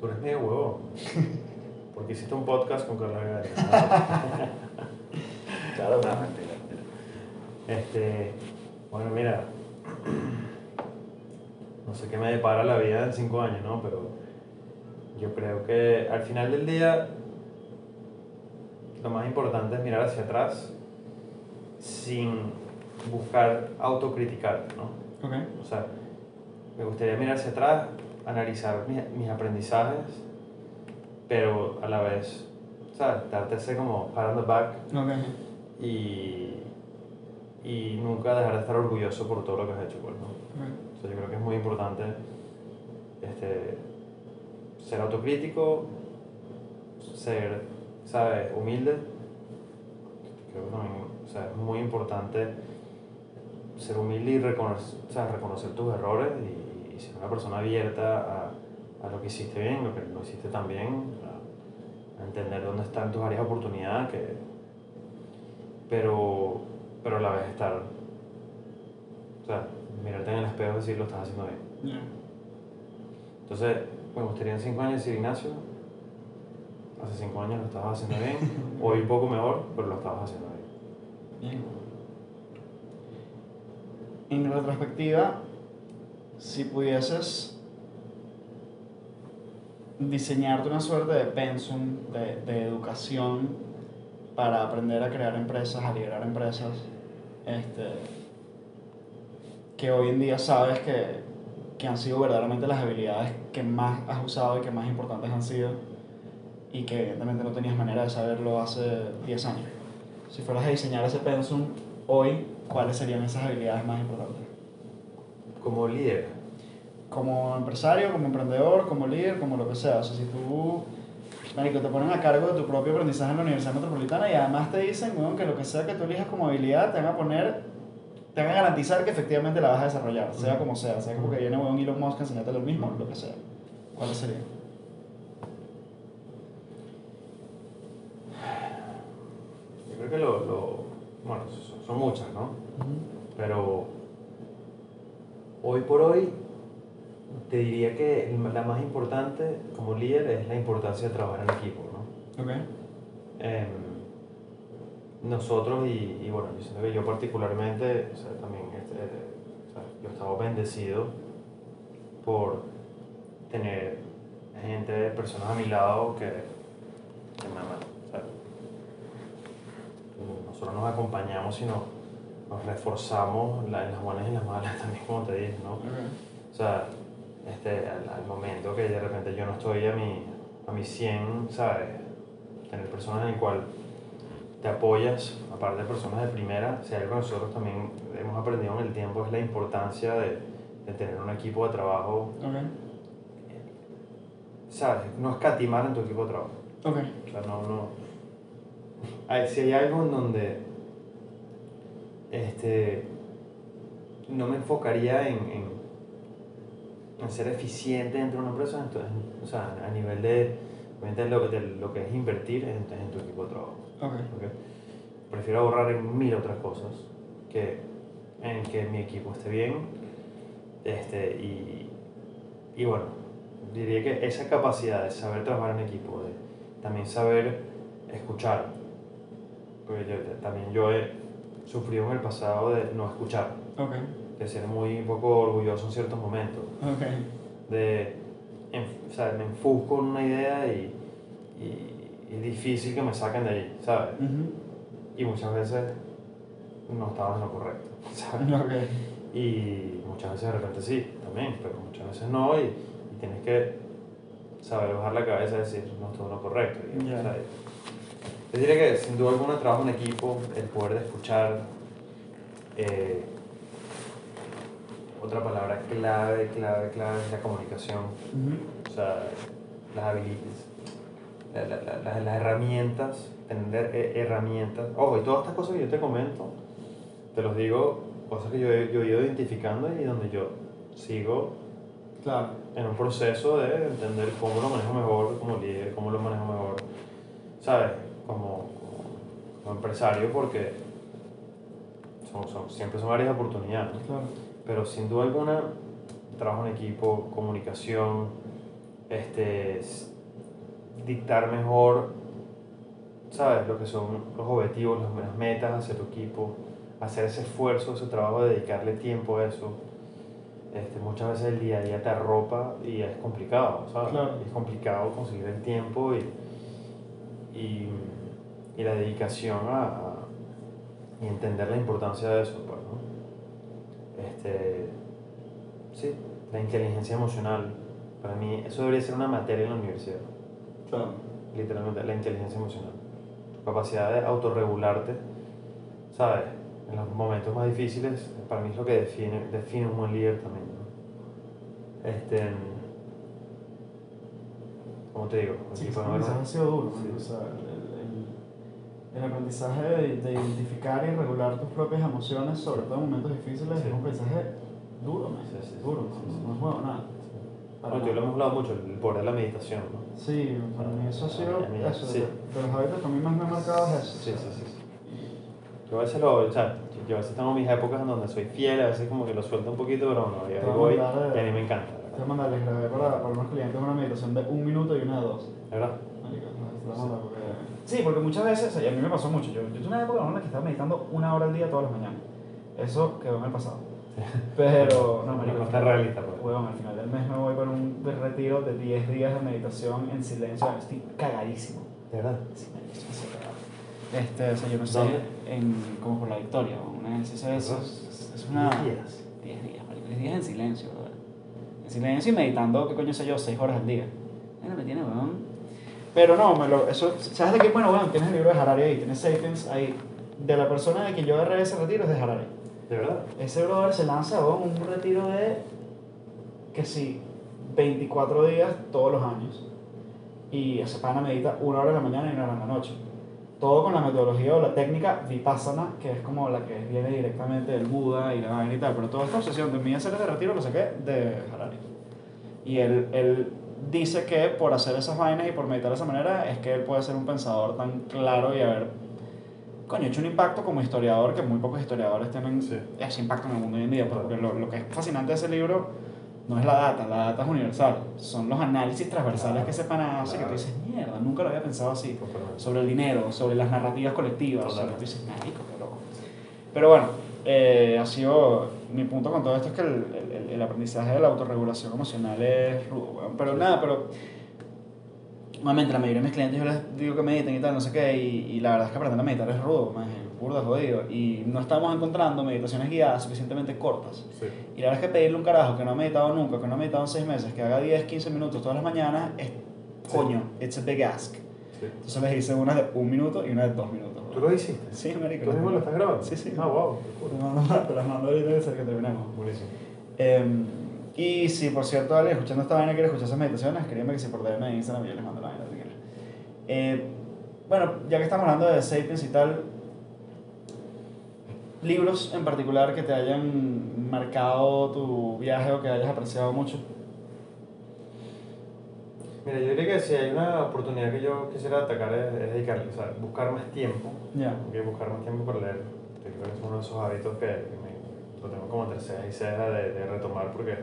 tú eres medio huevo. Porque hiciste un podcast con Carla Gaya. Claro, No, mentira, mentira. Este, bueno, mira, no sé qué me depara la vida en cinco años, ¿no? Pero yo creo que al final del día lo más importante es mirar hacia atrás sin buscar autocriticar, ¿no? O sea, me gustaría mirar hacia atrás, analizar mis, mis aprendizajes, pero a la vez, ¿sabes? Darte ese como the back Ok. Y, y nunca dejar de estar orgulloso por todo lo que has hecho, pues, ¿no? Sea, yo creo que es muy importante este, ser autocrítico, ser, ¿sabes? Humilde. Creo que también, o sea, es muy importante ser humilde y reconocer, o sea, reconocer tus errores y, y ser una persona abierta a, a lo que hiciste bien, lo que no hiciste tan bien, a, a entender dónde están tus áreas de oportunidad, que, pero, pero a la vez estar, o sea, mirarte en el espejo y decir lo estás haciendo bien. Ya. Entonces, me gustaría en cinco años decir, Ignacio, hace cinco años lo estabas haciendo bien, hoy un poco mejor, pero lo estabas haciendo bien. Bien. En retrospectiva, si pudieses diseñarte una suerte de pensum, de, de educación para aprender a crear empresas, a liderar empresas, este, que hoy en día sabes que, que han sido verdaderamente las habilidades que más has usado y que más importantes han sido y que evidentemente no tenías manera de saberlo hace 10 años. Si fueras a diseñar ese pensum hoy, ¿cuáles serían esas habilidades más importantes? Como líder, Como empresario, como emprendedor, como líder, como lo que sea. O sea, si tú, marico, te ponen a cargo de tu propio aprendizaje en la Universidad Metropolitana y además te dicen, weón, que lo que sea que tú elijas como habilidad te van a poner, te van a garantizar que efectivamente la vas a desarrollar, sea como sea. Sea como que viene weón Elon Musk a enseñarte lo mismo, lo que sea. ¿Cuáles serían? yo creo que lo, lo bueno, son, son muchas, ¿no? Pero hoy por hoy te diría que la más importante como líder es la importancia de trabajar en equipo, ¿no? Ok. Em, nosotros y, y bueno, yo siento que yo particularmente, o sea, también este, o sea, yo estaba bendecido por tener gente, personas a mi lado que, que me aman. o sea, nosotros nos acompañamos y nos, reforzamos en las buenas y en las malas también, como te dije, ¿no? O sea, este, al, al momento que de repente yo no estoy a mi, a mi 100, ¿sabes? Tener personas en el cual te apoyas, aparte de personas de primera, si algo que nosotros también hemos aprendido en el tiempo es la importancia de, de tener un equipo de trabajo, Ok. ¿sabes? No escatimar en tu equipo de trabajo. Ok. O sea, no, no. Hay- si hay algo en donde este, no me enfocaría en, en, en ser eficiente dentro de una empresa, entonces, o sea, a nivel de, de lo, de lo que es invertir en, en tu equipo de trabajo. Ok. ¿ok? Prefiero ahorrar en mil otras cosas que en que mi equipo esté bien. Este, y, y bueno, diría que esa capacidad de saber trabajar en equipo, de también saber escuchar, porque yo, también yo he sufrido en el pasado de no escuchar, Ok. De ser muy poco orgulloso en ciertos momentos, Ok. de, en- o sea, me enfusco en una idea y, y es difícil que me saquen de ahí, ¿sabes? Ujú. Y muchas veces no estaba en lo correcto, ¿sabes? Ok. Y muchas veces de repente sí, también, pero muchas veces no y, y tienes que saber bajar la cabeza y decir, no estoy en lo correcto. Y, Ya. o sea, yo diría que sin duda alguna trabajo en equipo, el poder de escuchar, eh, otra palabra clave, clave, clave es la comunicación. Ujú. O sea, las habilidades, la- la- la- la- las herramientas, tener herramientas. Ojo, y todas estas cosas que yo te comento, te los digo, cosas que yo yo he ido identificando y donde yo sigo Claro. en un proceso de entender cómo lo manejo mejor como líder, cómo lo manejo mejor, ¿sabes? Como, como, empresario, porque son, son- siempre son áreas de oportunidad, ¿no? Claro. Pero sin duda alguna, trabajo en equipo, comunicación, este, dictar mejor, ¿sabes? Lo que son los objetivos, las, las metas hacia tu equipo, hacer ese esfuerzo, ese trabajo de dedicarle tiempo a eso. Este, muchas veces el día a día te arropa y es complicado, ¿sabes? Claro. Es complicado conseguir el tiempo y, y, y la dedicación a, a- y entender la importancia de eso, pues, ¿no? Este, sí, la inteligencia emocional, para mí eso debería ser una materia en la universidad, Claro. literalmente, la inteligencia emocional. Tu capacidad de autorregularte, ¿sabes? En los momentos más difíciles, para mí es lo que define, define un buen líder también, ¿no? Este, ¿cómo te digo? Sí, Aquí podemos ver- duro. Sí. O sea, el, aprendizaje de, de identificar y regular tus propias emociones, sobre todo en momentos difíciles, Sí. es un aprendizaje duro, man. Sí, sí, duro, no, es bueno nada. Bueno, tú lo hemos hablado mucho, el poder de la meditación, ¿no? Sí, para mí eso ha sido A mí- eso, sí. de, los hábitos que a mí más me han marcado es eso. Sí, sí, sí. Yo a veces lo, o sea, yo a veces tengo mis épocas en donde soy fiel, a veces como que lo suelto un poquito, pero no, y Te ahí voy y eh, a mí me encanta, Te voy a ¿verdad? mandar, les grabé para, para unos clientes una meditación de un minuto y una de dos. ¿verdad? Marico, no, Sí, porque muchas veces, y a mí me pasó mucho. Yo, yo tuve una época en la que estaba meditando una hora al día todas las mañanas. Eso quedó en el pasado. Pero, no, marico. No está realista, pues. Huevón, al final del mes me voy para un retiro de 10 días de meditación en silencio. Estoy cagadísimo. ¿De verdad? Sí, marico, estoy cagado. Este, o sea, yo no sé, ¿Dónde? en, como por la victoria, una vez eso, eso, es, una... Diez días. 10 días, marico, 10 días en silencio, brother. En silencio y meditando, ¿qué coño sé yo? 6 horas al día. Bueno, me tiene, weón. Pero no, me lo, eso, ¿sabes de qué? Bueno, weón, tienes el libro de Harari ahí, tienes Sapiens ahí. De la persona de quien yo agarré ese retiro es de Harari. ¿De verdad? Ese brother se lanza, weón, un retiro de, que sí, 24 días todos los años. Y ese pana medita una hora en la mañana y una hora en la noche. Todo con la metodología o la técnica Vipassana, que es como la que viene directamente del Buda y la vaina y tal. Pero toda esta obsesión de mí hacer ese retiro lo saqué de Harari. Y él, él dice que por hacer esas vainas y por meditar de esa manera es que él puede ser un pensador tan claro y haber coño, hecho un impacto como historiador que muy pocos historiadores tienen Sí. ese impacto en el mundo hoy en día. porque lo, lo que es fascinante de ese libro no es la data, la data es universal. Son los análisis transversales Claro, que ese pana hace que tú claro. dices, mierda, nunca lo había pensado así. Sobre el dinero, sobre las narrativas colectivas. Sobre- tú dices, qué loco. Pero bueno, eh, ha sido. Mi punto con todo esto es que el, el- el aprendizaje de la autorregulación emocional es rudo, weón. Pero Sí. nada, pero. Nuevamente, la mayoría de mis clientes yo les digo que mediten y tal, no sé qué, y, y la verdad es que aprender a meditar es rudo, más es burda jodido. Y no estamos encontrando meditaciones guiadas suficientemente cortas. Sí. Y la verdad es que pedirle a un carajo que no ha meditado nunca, que no ha meditado en seis meses, que haga 10, 15 minutos todas las mañanas, es Sí. coño, it's a big ask. sí. Entonces les hice una de un minuto y una de dos minutos. ¿Tú lo hiciste? Sí, marico. ¿Tú mismo lo estás grabando? Sí, sí. Ah, wow. Te las mando ahorita que que terminemos. Buenísimo. Em, y si por cierto alguien escuchando esta vaina quiere escuchar esas meditaciones, escríbeme que si por DM de Instagram yo les mando la vaina. Eh, bueno, ya que estamos hablando de Sapiens y tal, libros en particular que te hayan marcado tu viaje o que hayas apreciado mucho. Mira, yo diría que si hay una oportunidad que yo quisiera atacar es, es dedicarle, o sea, buscar más tiempo. Ya. Ok, buscar más tiempo para leer. Yo creo que es uno de esos hábitos que, que me, lo tengo como entre ceja y ceja de, de retomar porque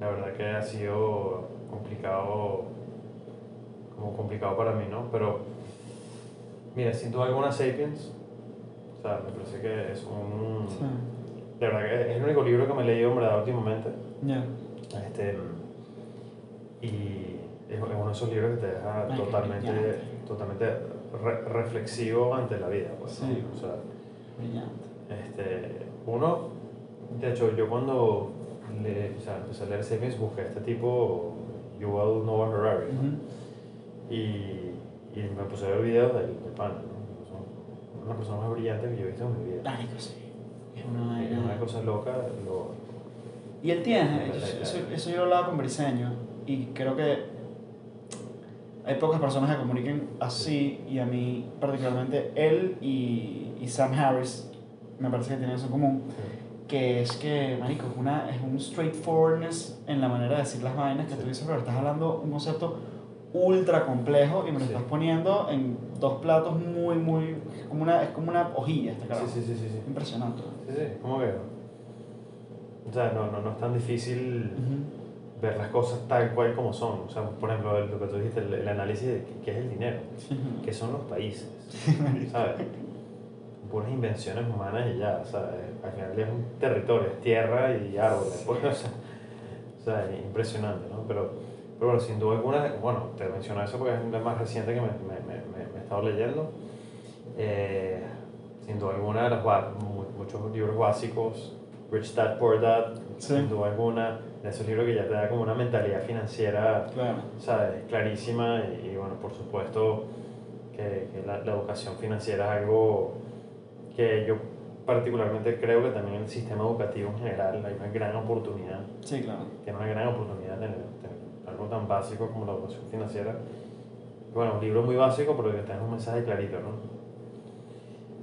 la verdad que ha sido complicado, como complicado para mí, ¿no? Pero, mira, sin duda alguna Sapiens, o sea, me parece que es un... De verdad que es el único libro que me he leído, en verdad, últimamente. Ya. Este, y es, uno de esos libros que te deja Ay, totalmente, totalmente re- reflexivo ante la vida. Pues, ¿no? Sí. O sea, Brillante. este, uno, de hecho, yo cuando le, o sea, empecé a leer Sapiens busqué a este tipo, Yuval Noah Harari, ¿no? Ujú. y, y me puse a ver videos del, del pana, ¿no? Una persona más brillante que yo he visto en mi vida. Marico, sí. Es una Es una cosa loca, lo, Y él tiene, eso- eso yo lo hablaba con Briseño, y creo que hay pocas personas que comuniquen así, y a mí particularmente él y, y Sam Harris me parece que tienen eso en común, que es que, marico, es, una, es un straightforwardness en la manera de decir las vainas que tú Sí. dices, pero estás hablando un concepto ultra complejo y me lo Sí. estás poniendo en dos platos muy, muy, como una, es como una hojilla este carajo. sí, sí, sí, sí. Impresionante. Sí, sí, ¿cómo que? O sea, no, no, no es tan difícil Ujú. Ver las cosas tal cual como son. O sea, por ejemplo, lo que tú dijiste, el, el análisis de qué- es el dinero, qué son los países, ¿sabes? Puras invenciones humanas y ya, ¿sabes? Al final es un territorio, es tierra y árboles, pues, o sea, o sea, es impresionante, ¿no? Pero, pero bueno, sin duda alguna, bueno, te menciono eso porque es la más reciente que me, me, me, me- he estado leyendo. Eh, sin duda alguna, los, muchos libros básicos, Rich Dad Poor Dad, Sí. sin duda alguna, de esos libros que ya te da como una mentalidad financiera, Claro. ¿sabes? Clarísima y, y, bueno, por supuesto que, que la, la educación financiera es algo que yo particularmente creo que también el sistema educativo en general hay una gran oportunidad Sí, claro. tiene una gran oportunidad de tener, tener algo tan básico como la educación financiera. Bueno, un libro muy básico, pero que tenga un mensaje clarito, ¿no?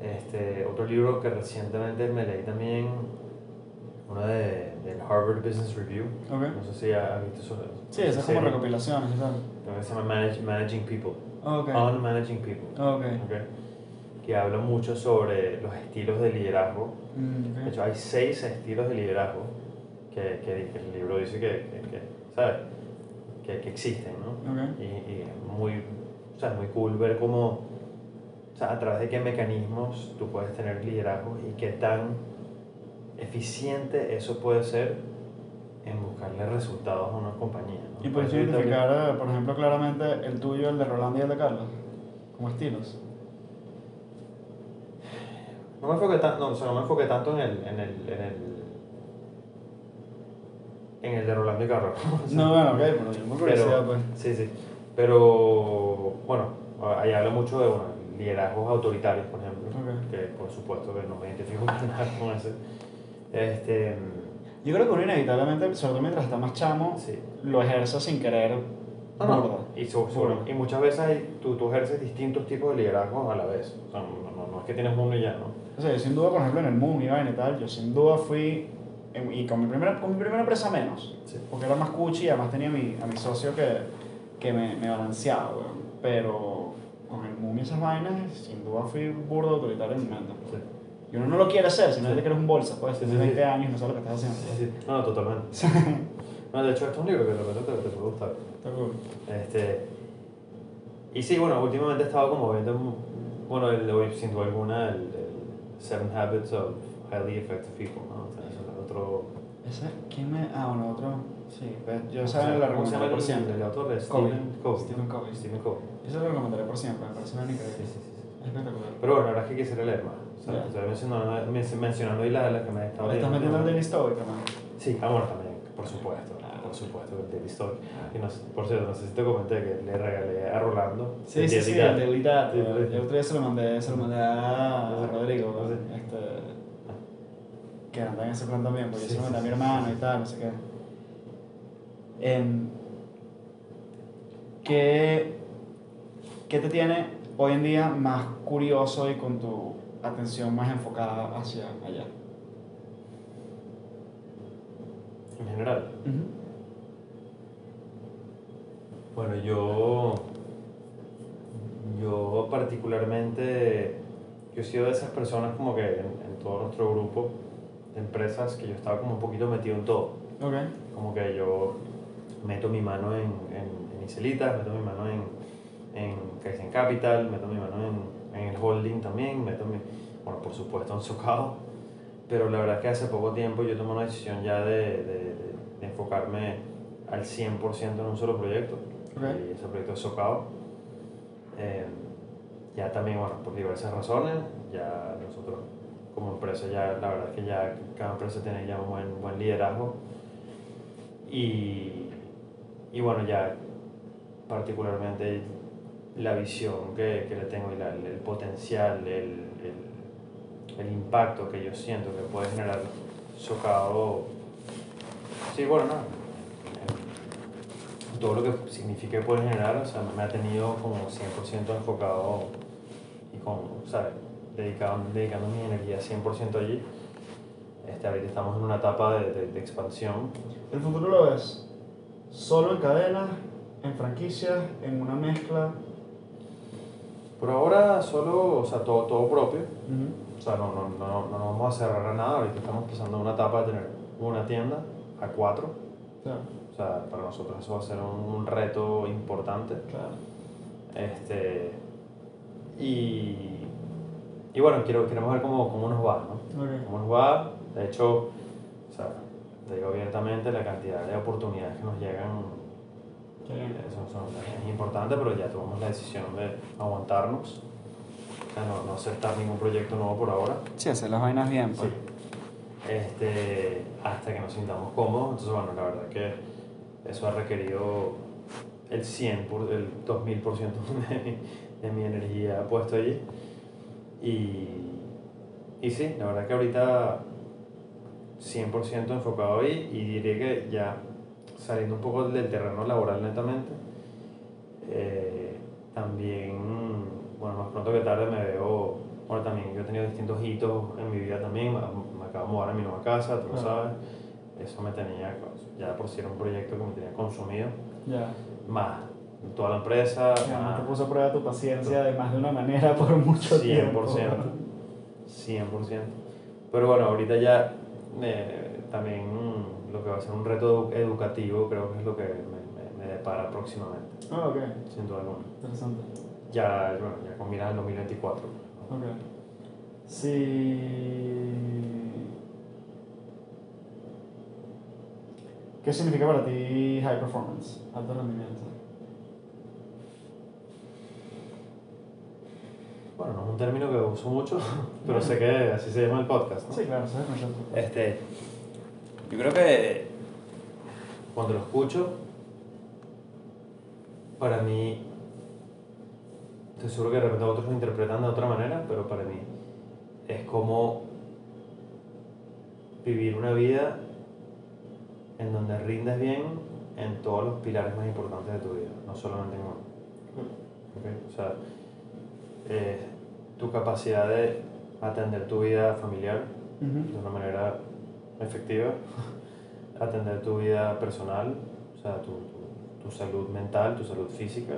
Este, otro libro que recientemente me leí también, uno de, del Harvard Business Review. Ok. No sé si has visto eso. Sí, esas como recopilaciones y tal. Se llama Manage- Managing People. Ok. On Managing People. Ok. ok, Que habla mucho sobre los estilos de liderazgo Mm, de ok. hecho, hay seis estilos de liderazgo que, que, que el libro dice que, que, que, ¿sabes? Que, que existen, ¿no? Y, y es muy, o sea, es muy cool ver cómo, o sea, a través de qué mecanismos tú puedes tener liderazgo y qué tan eficiente eso puede ser en buscarle resultados a una compañía. ¿no? Y puedes identificar, eh, por ejemplo, claramente el tuyo, el de Rolando y el de Carlos, como estilos. No me enfoqué, tan- no, o sea, no me enfoqué tanto en el, en el, en el, en el de Rolando y Carlos. O sea, No, bueno, ok, pero yo me curiosidad, pues. sí, sí. Pero, bueno, ahí habla mucho de bueno, liderazgos autoritarios, por ejemplo, Ok. que por supuesto que no me identifico con ese. Este, Yo creo que uno inevitablemente, sobre todo mientras está más chamo, sí. lo ejerce sin querer No, no, burda. Y, sobre- Burda. y muchas veces hay- tú, tú ejerces distintos tipos de liderazgos a la vez. O sea, no, no- no es que tienes uno y ya, ¿no? O sea, yo sin duda, por ejemplo, en el Moon y vaina y tal, yo sin duda fui, en- y con mi primera, con mi primera empresa menos, Sí. porque era más cuchi y además tenía a mi, a mi socio que, que me, me balanceaba. Pero con el Moon y esas vainas, sin duda fui burdo autoritario en mi mente. Sí. Y uno no lo quiere hacer, sino Sí. que eres un bolsa, pues, Sí, tienes sí, sí. 20 años y no sabes lo que estás Sí, haciendo. sí. No, no, totalmente. No, de hecho, este es un libro que de repente te, te puede gustar. Está cool. Este, y sí, bueno, últimamente he estado como viendo, bueno, el, hoy, sin duda alguna, el, el Seven Habits of Highly Effective People, ¿no? O sea, eso es otro... Ese, ¿quién me...? Ah, bueno, otro... Sí, pues, yo ¿cómo esa la llama? ¿Cómo se llama recomendaré por el, siempre. el autor? Es. Stephen Covey. Stephen Covey. Stephen Covey. Eso lo recomendaré por siempre, me parece una Sí, increíble. sí, sí, sí. Espectacular. Pero bueno, la verdad es que quisiera leer más. O sea, Ya. estoy mencionando, men- mencionando ahí las las que me estado Ahora estás metiendo el Daily Stoic, hermano. Sí, ah, bueno, también, por supuesto. Por supuesto, el Daily Stoic. Y no por cierto, no sé si te comenté que le regalé a Rolando. Sí, sí, sí, el. Daily Dad. Sí. otro día se lo mandé, se lo mandé a. Rodrigo, Sí. este, que anda en ese plan también, porque Sí, yo se lo mandé a mi hermano y tal, no sé qué. Em, ¿qué, ¿Qué te tiene hoy en día más curioso y con tu atención más enfocada hacia allá? En general. Bueno, yo. Yo particularmente. Yo he sido de esas personas como que en, en todo nuestro grupo de empresas que yo estaba como un poquito metido en todo. Ok. Como que yo meto mi mano en, en, en Iselitas, meto mi mano en, en Capital, meto mi mano en, en el holding también, meto mi, bueno, por supuesto en Socao, pero la verdad es que hace poco tiempo yo tomé una decisión ya de, de, de- de enfocarme al 100% en un solo proyecto, Ok. y ese proyecto es Socao. Eh, ya también, bueno, por diversas razones, ya nosotros como empresa ya, la verdad es que ya cada empresa tiene ya un buen, buen liderazgo y, y bueno, ya particularmente la visión que, que le tengo y la- el, el potencial, el, el, el impacto que yo siento que puede generar Socao, sí, bueno, no, en todo lo que significa que puede generar, o sea, me ha tenido como 100% enfocado y con, ¿sabes? Dedicado, dedicando mi energía 100% allí. Este, ahorita estamos en una etapa de, de- de expansión. ¿El futuro lo ves solo en cadenas, en franquicias, en una mezcla? Por ahora solo, o sea, todo, todo propio. O sea, no, no, no, no nos vamos a cerrar a nada. Ahorita estamos pasando una etapa de tener una tienda a cuatro. Claro, O sea, para nosotros eso va a ser un, un reto importante. claro. Este, y, y bueno, quiero, queremos ver cómo, cómo nos va, ¿no? Ok. cómo nos va. De hecho, o sea, te digo abiertamente, la cantidad de oportunidades que nos llegan Eso son- es importante, pero ya tomamos la decisión de aguantarnos O sea, no, no aceptar ningún proyecto nuevo por ahora. Sí, hacer las vainas bien, pues. Sí. Este, hasta que nos sintamos cómodos. Entonces, bueno, la verdad que eso ha requerido el 100, por, el 2000% de mi, de mi energía puesto allí. Y, y sí, la verdad que ahorita 100% enfocado ahí y diría que ya saliendo un poco del terreno laboral netamente, eh, también, bueno, más pronto que tarde me veo, bueno, también yo he tenido distintos hitos en mi vida también, me, me acabo de mudar a mi nueva casa, tú lo Claro. sabes, eso me tenía, ya por si era un proyecto que me tenía consumido, Ya. más toda la empresa, Ya, más te puso a prueba tu paciencia de más de una manera por mucho 100%, tiempo. 100%. Pero bueno, ahorita ya eh, también lo que va a ser un reto educativo creo que es lo que me, me- me depara próximamente, Ah, ok. sin duda alguna. Interesante. Ya, bueno, ya con miras al 2024. Ok. Sí. ¿Qué significa para ti high performance? Alto rendimiento. Bueno, no es un término que uso mucho, pero sé que así se llama el podcast. ¿no? Sí, claro, sabes concepto. Este, yo creo que cuando lo escucho, para mí, estoy seguro que de repente otros lo interpretan de otra manera, pero para mí es como vivir una vida en donde rindes bien en todos los pilares más importantes de tu vida, no solamente en uno. ¿ok? O sea, eh, tu capacidad de atender tu vida familiar, de una manera efectiva, atender tu vida personal, o sea, tu, tu- tu salud mental, tu salud física,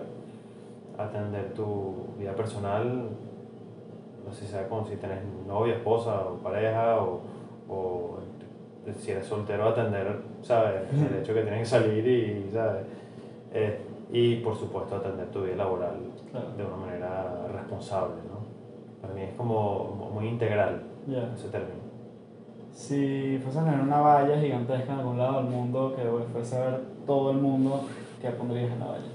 atender tu vida personal, no sé si sea como si tienes novia, esposa o pareja, o, o si eres soltero, atender, ¿sabes? El hecho que tienes que salir y, ¿sabes? Eh, y por supuesto atender tu vida laboral Claro. de una manera responsable, ¿no? Para mí es como muy integral Ya. ese término. Si fueses a tener una valla gigantesca en algún lado del mundo que fuese a ver todo el mundo, ¿qué pondrías en la valla?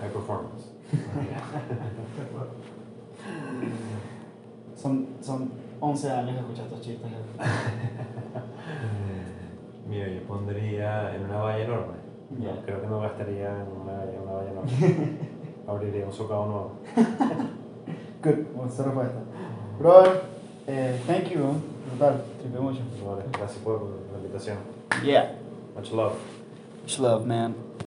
High performance. Son, son 11 años de escuchar estos chistes. Mira, yo pondría en una valla enorme. No, creo que no gastaría en una, en una valla enorme. Abriría un socavo nuevo. Good, buena respuesta. Brother, eh, thank you, brutal, tripe mucho. Vale, gracias por la invitación. Yeah. Much love. Much love, man.